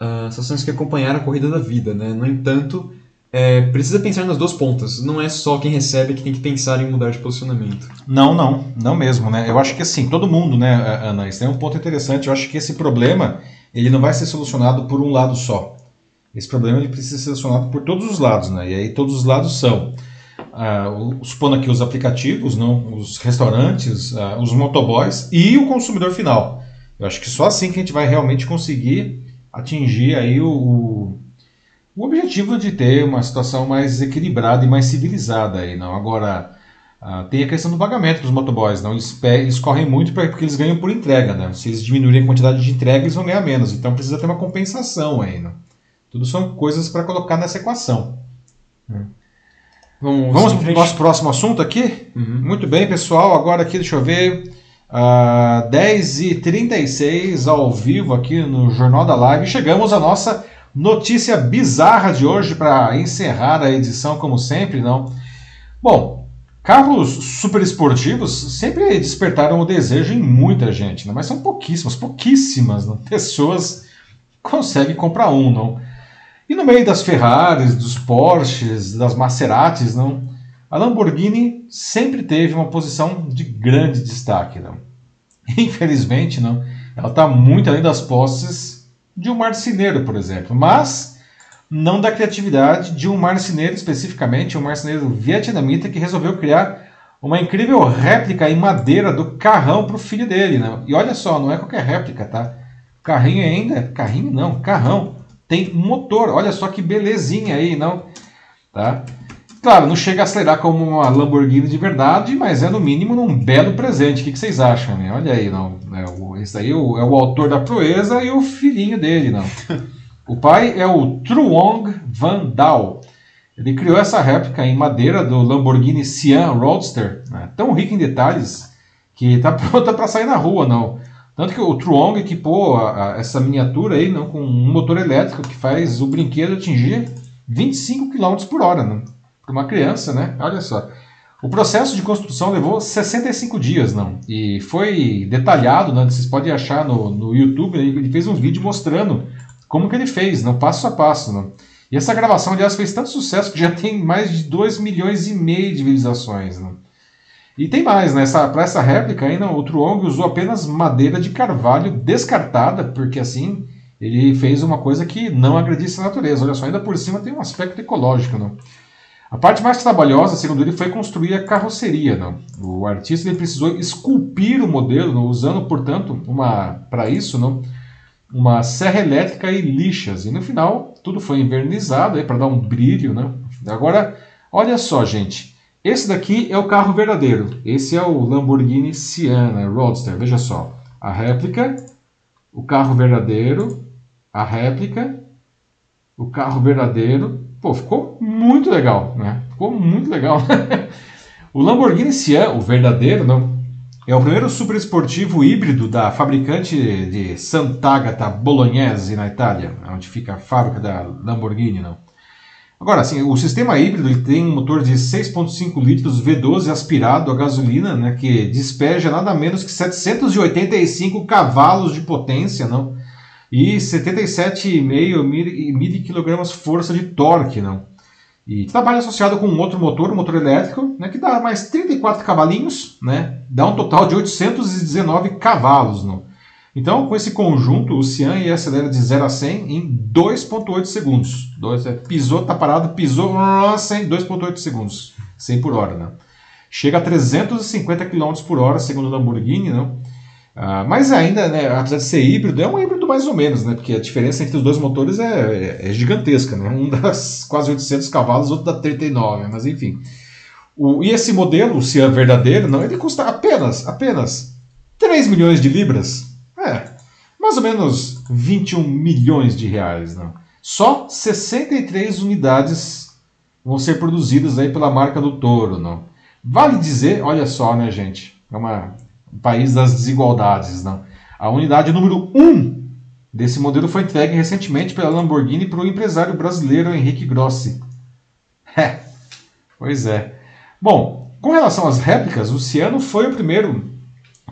uh, só temos que acompanhar a corrida da vida, né? No entanto, é, precisa pensar nas duas pontas. Não é só quem recebe que tem que pensar em mudar de posicionamento. Não, não, não mesmo, né? Eu acho que assim, todo mundo, né, Ana, isso é um ponto interessante. Eu acho que esse problema ele não vai ser solucionado por um lado só. Esse problema ele precisa ser solucionado por todos os lados, né? E aí todos os lados são, ah, supondo aqui os aplicativos, não, os restaurantes, ah, os motoboys e o consumidor final. Eu acho que só assim que a gente vai realmente conseguir atingir aí o, o objetivo de ter uma situação mais equilibrada e mais civilizada aí, não? Agora ah, tem a questão do pagamento dos motoboys, não? Eles, eles correm muito pra, porque eles ganham por entrega, né? Se eles diminuírem a quantidade de entrega, eles vão ganhar menos. Então precisa ter uma compensação aí, não? Tudo são coisas para colocar nessa equação. Vamos, Vamos para o nosso próximo assunto aqui? Uhum. Muito bem, pessoal. Agora aqui, deixa eu ver. Uh, 10h36 ao vivo aqui no Jornal da Live. Chegamos à nossa notícia bizarra de hoje para encerrar a edição, como sempre, não? Bom, carros super esportivos sempre despertaram o desejo em muita gente, não? mas são pouquíssimas, pouquíssimas não? pessoas conseguem comprar um, não? E no meio das Ferraris, dos Porsches, das Maseratis, não, a Lamborghini sempre teve uma posição de grande destaque. Não. Infelizmente, não, ela está muito além das posses de um marceneiro, por exemplo, mas não da criatividade de um marceneiro especificamente, um marceneiro vietnamita que resolveu criar uma incrível réplica em madeira do carrão para o filho dele. Não. E olha só, não é qualquer réplica, tá? Carrinho ainda, carrinho não, carrão tem motor. Olha só que belezinha aí, não? Tá? Claro, não chega a acelerar como uma Lamborghini de verdade, mas é no mínimo um belo presente. O que, que vocês acham? Né? Olha aí, não? É, esse aí é o, é o autor da proeza e o filhinho dele, não? o pai é o Truong Van Dal. Ele criou essa réplica em madeira do Lamborghini Sian Roadster, né? tão rico em detalhes que está pronta para sair na rua, não. Tanto que o Truong equipou a, a, essa miniatura aí não, com um motor elétrico que faz o brinquedo atingir 25 km por hora. Né? Para uma criança, né? Olha só. O processo de construção levou 65 dias, não? E foi detalhado, né? Vocês podem achar no, no YouTube, ele fez um vídeo mostrando como que ele fez, não? Passo a passo, não? E essa gravação, aliás, fez tanto sucesso que já tem mais de 2 milhões e meio de visualizações, não? E tem mais, né? Para essa réplica ainda, o Truong usou apenas madeira de carvalho descartada, porque assim ele fez uma coisa que não agredisse a natureza. Olha só, ainda por cima tem um aspecto ecológico, não? A parte mais trabalhosa, segundo ele, foi construir a carroceria. Não? O artista ele precisou esculpir o modelo, não? usando, portanto, uma para isso, uma serra elétrica e lixas. E no final, tudo foi invernizado para dar um brilho. Né? Agora, olha só, gente. Esse daqui é o carro verdadeiro. Esse é o Lamborghini Siena Roadster. Veja só. A réplica, o carro verdadeiro, a réplica, o carro verdadeiro. Pô, ficou muito legal, né? Ficou muito legal. o Lamborghini Siena, o verdadeiro, não, é o primeiro super esportivo híbrido da fabricante de Sant'Agata Bolognese, na Itália, onde fica a fábrica da Lamborghini, não. Agora, assim, o sistema híbrido ele tem um motor de 6.5 litros V12 aspirado a gasolina, né, que despeja nada menos que 785 cavalos de potência, não? E 77,5 kg força de torque, não? E trabalha associado com um outro motor, um motor elétrico, né, que dá mais 34 cavalinhos, né? Dá um total de 819 cavalos, não? Então, com esse conjunto, o Cian ia acelera de 0 a 100 em 2.8 segundos. Dois, é, pisou, tá parado, pisou, 100, 2.8 segundos. 100 por hora, né? Chega a 350 km por hora, segundo o Lamborghini, não? Ah, mas ainda, né, apesar de ser híbrido, é um híbrido mais ou menos, né? Porque a diferença entre os dois motores é, é, é gigantesca, né? Um dá quase 800 cavalos, outro dá 39, mas enfim. O, e esse modelo, se é verdadeiro, não, ele custa apenas, apenas 3 milhões de libras. É, mais ou menos 21 milhões de reais, não? Só 63 unidades vão ser produzidas aí pela marca do Toro, não? Vale dizer, olha só, né, gente? É uma, um país das desigualdades, não? A unidade número 1 desse modelo foi entregue recentemente pela Lamborghini para o empresário brasileiro Henrique Grossi. É, pois é. Bom, com relação às réplicas, o Ciano foi o primeiro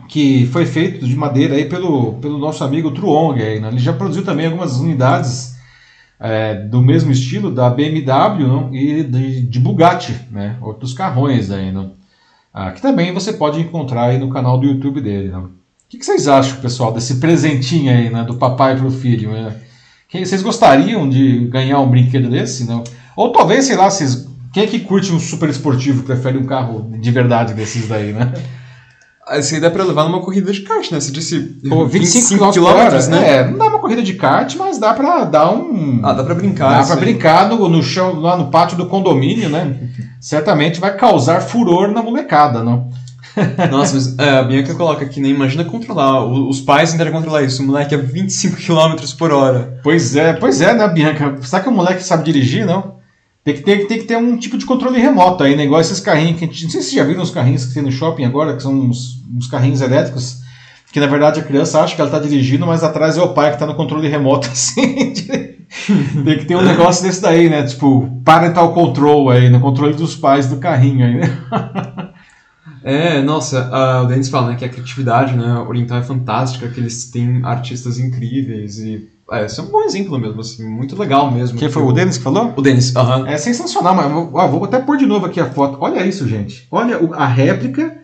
que foi feito de madeira aí pelo, pelo nosso amigo Truong. Aí, né? Ele já produziu também algumas unidades é, do mesmo estilo da BMW não? e de, de, Bugatti, né? outros carrões aí? Ah, que também você pode encontrar aí no canal do YouTube dele. Não? O que, que vocês acham, pessoal, desse presentinho aí né? do papai para o filho? Né? Vocês gostariam de ganhar um brinquedo desse? Não? Ou talvez, sei lá, vocês quem é que curte um super esportivo prefere um carro de verdade desses daí, né? Esse aí dá pra levar numa corrida de kart, né? Você disse Pô, 25, 25 km, né? É, não dá uma corrida de kart, mas dá pra dar um. Ah, dá pra brincar. Dá pra brincar no, no chão, lá no pátio do condomínio, né? Certamente vai causar furor na molecada, não? Nossa, mas é, a Bianca coloca aqui, né? Imagina controlar. Os pais tentarem controlar isso. O moleque é 25 km por hora. Pois é, pois é, né, Bianca? Será que o moleque sabe dirigir, não? Tem que, ter, tem que ter um tipo de controle remoto aí, né? Igual esses carrinhos que a gente. Não sei se já viram os carrinhos que tem no shopping agora, que são uns, uns carrinhos elétricos, que na verdade a criança acha que ela está dirigindo, mas atrás é o pai que está no controle remoto, assim. tem que ter um negócio desse daí, né? Tipo, parental control aí, no controle dos pais do carrinho aí, né? É, nossa, uh, o Denis fala né, que a criatividade né, oriental é fantástica, que eles têm artistas incríveis e é, esse é um bom exemplo mesmo, assim, muito legal mesmo. Quem foi o Denis que falou? O Denis, aham. É sensacional, mas vou, vou até pôr de novo aqui a foto. Olha isso, gente. Olha a réplica,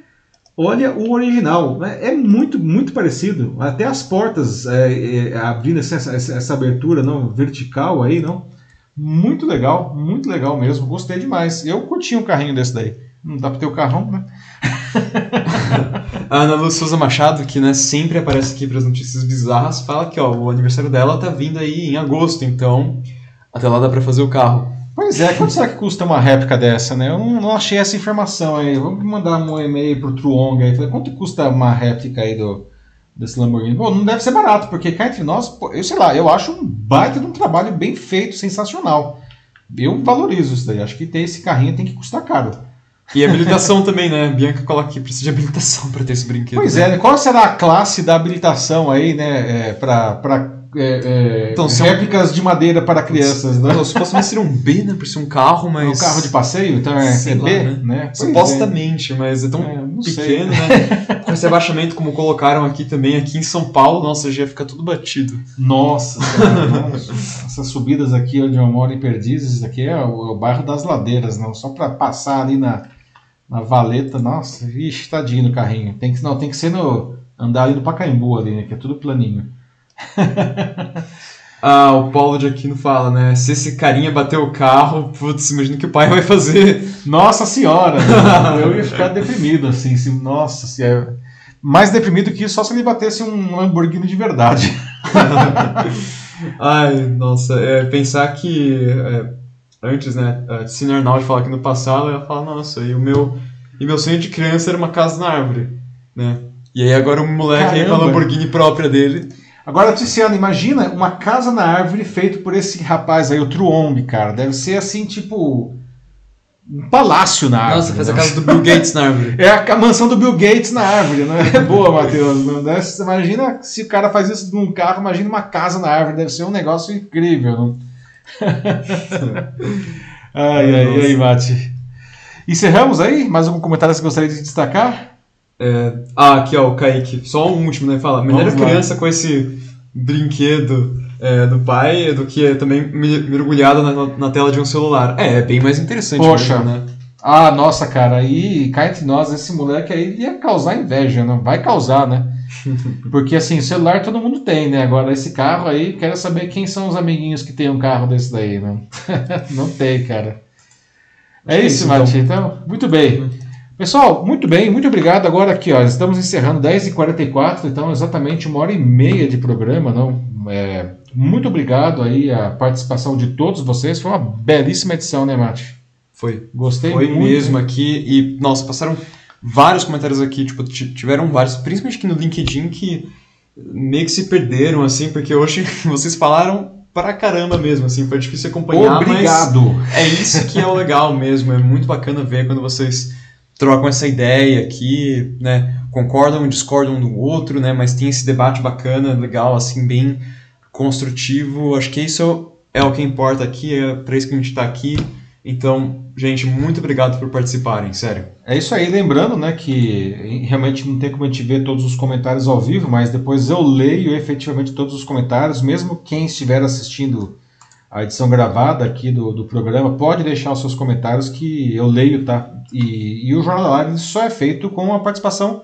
olha o original. É, é muito, muito parecido. Até as portas é, é, abrindo essa, essa, essa, abertura não vertical aí, não. Muito legal, muito legal mesmo. Gostei demais. Eu curti um carrinho desse daí. Não dá pra ter o carrão, né? a Ana Lu Souza Machado, que né, sempre aparece aqui para as notícias bizarras, fala que ó, o aniversário dela tá vindo aí em agosto, então até lá dá para fazer o carro. Pois é, quanto será que custa uma réplica dessa, né? Eu não, não achei essa informação aí. Vamos mandar um e-mail pro Truong aí. Falei, quanto custa uma réplica aí do, desse Lamborghini? Bom, não deve ser barato, porque cá entre nós, pô, eu sei lá, eu acho um baita de um trabalho bem feito, sensacional. Eu valorizo isso daí. Acho que ter esse carrinho tem que custar caro. E habilitação também, né? Bianca coloca aqui, precisa de habilitação para ter esse brinquedo. Pois né? é, né? qual será a classe da habilitação aí, né? É, para é, é, então, réplicas um... de madeira para crianças, né? Não, supostamente seria um B, né? Por ser um carro, mas. É um carro de passeio, então é, é B, né? né? Supostamente, é. mas é tão pequeno, né? Com esse abaixamento, como colocaram aqui também, aqui em São Paulo, nossa, já ia ficar tudo batido. Nossa, cara, essas subidas aqui onde eu moro em Perdizes, aqui é o, o bairro das ladeiras, não? Só para passar ali na na valeta, nossa, vixe, tadinho no carrinho. Tem que, não, tem que ser no. andar ali no Pacaembu ali, né? Que é tudo planinho. ah, o Paulo de Aquino fala, né? Se esse carinha bater o carro, putz, imagina que o pai vai fazer. Nossa senhora! eu ia ficar deprimido, assim, assim nossa, se é. Mais deprimido que isso só se ele batesse um Lamborghini de verdade. Ai, nossa, é, pensar que. É antes, né, a Cine Arnaldi fala que no passado, ela fala, nossa, e o meu, e meu sonho de criança era uma casa na árvore, né? E aí agora um moleque Caramba. aí com a Lamborghini própria dele. Agora, Tiziano, imagina uma casa na árvore feita por esse rapaz aí, o Truong, cara. Deve ser assim, tipo. Um palácio na árvore. Nossa, faz a né? casa do Bill Gates na árvore. É a mansão do Bill Gates na árvore, né? É boa, Matheus. Imagina se o cara faz isso num carro, imagina uma casa na árvore. Deve ser um negócio incrível. Não? ai, ai, ai, Mate. Encerramos aí? Mais algum comentário que você gostaria de destacar? É... Ah, aqui ó, o Kaique. Só um último, né? Fala, melhor criança com esse brinquedo é, do pai do que também mergulhada na, na, tela de um celular. É, é bem mais interessante. Poxa, mesmo, né? Ah, nossa, cara, aí cá entre nós, esse moleque aí ia causar inveja, não? Vai causar, né? Porque assim, celular todo mundo tem, né? Agora esse carro aí, quero saber quem são os amiguinhos que tem um carro desse daí, né? Não tem, cara. É, é isso, Mati. Então. então, muito bem. Pessoal, muito bem, muito obrigado. Agora aqui, ó, estamos encerrando 10h44, então exatamente uma hora e meia de programa, não? É, muito obrigado aí a participação de todos vocês. Foi uma belíssima edição, né, Mati? Foi. Gostei Foi muito. Foi mesmo aqui e, nossa, passaram vários comentários aqui, tipo, tiveram vários, principalmente aqui no LinkedIn, que meio que se perderam, assim, porque hoje vocês falaram pra caramba mesmo, assim, foi difícil acompanhar, Obrigado. é isso que é o legal mesmo, é muito bacana ver quando vocês trocam essa ideia aqui, né, concordam e discordam do outro, né, mas tem esse debate bacana, legal, assim, bem construtivo, acho que isso é o que importa aqui, é para isso que a gente está aqui, então, gente, muito obrigado por participarem, sério. É isso aí, lembrando, né, que realmente não tem como a gente ver todos os comentários ao vivo, mas depois eu leio efetivamente todos os comentários, mesmo quem estiver assistindo a edição gravada aqui do, do programa, pode deixar os seus comentários que eu leio, tá? E, e o Jornal Live só é feito com a participação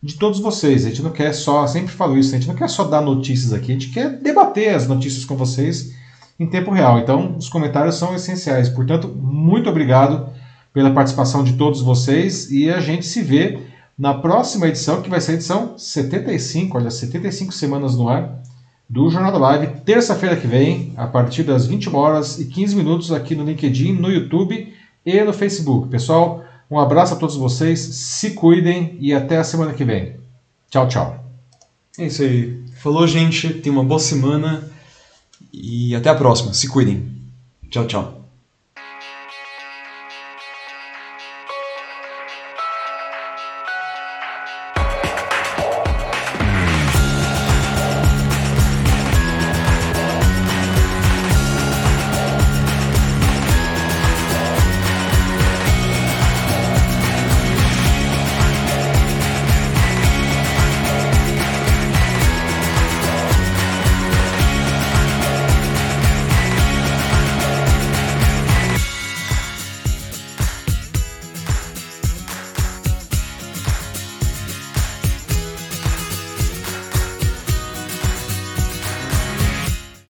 de todos vocês. A gente não quer só, sempre falo isso, a gente não quer só dar notícias aqui, a gente quer debater as notícias com vocês em tempo real. Então, os comentários são essenciais. Portanto, muito obrigado pela participação de todos vocês e a gente se vê na próxima edição, que vai ser a edição 75, olha, 75 semanas no ar do Jornal da Live, terça-feira que vem, a partir das 21 horas e 15 minutos aqui no LinkedIn, no YouTube e no Facebook. Pessoal, um abraço a todos vocês, se cuidem e até a semana que vem. Tchau, tchau. É isso aí. Falou, gente. Tenha uma boa semana. E até a próxima. Se cuidem. Tchau, tchau.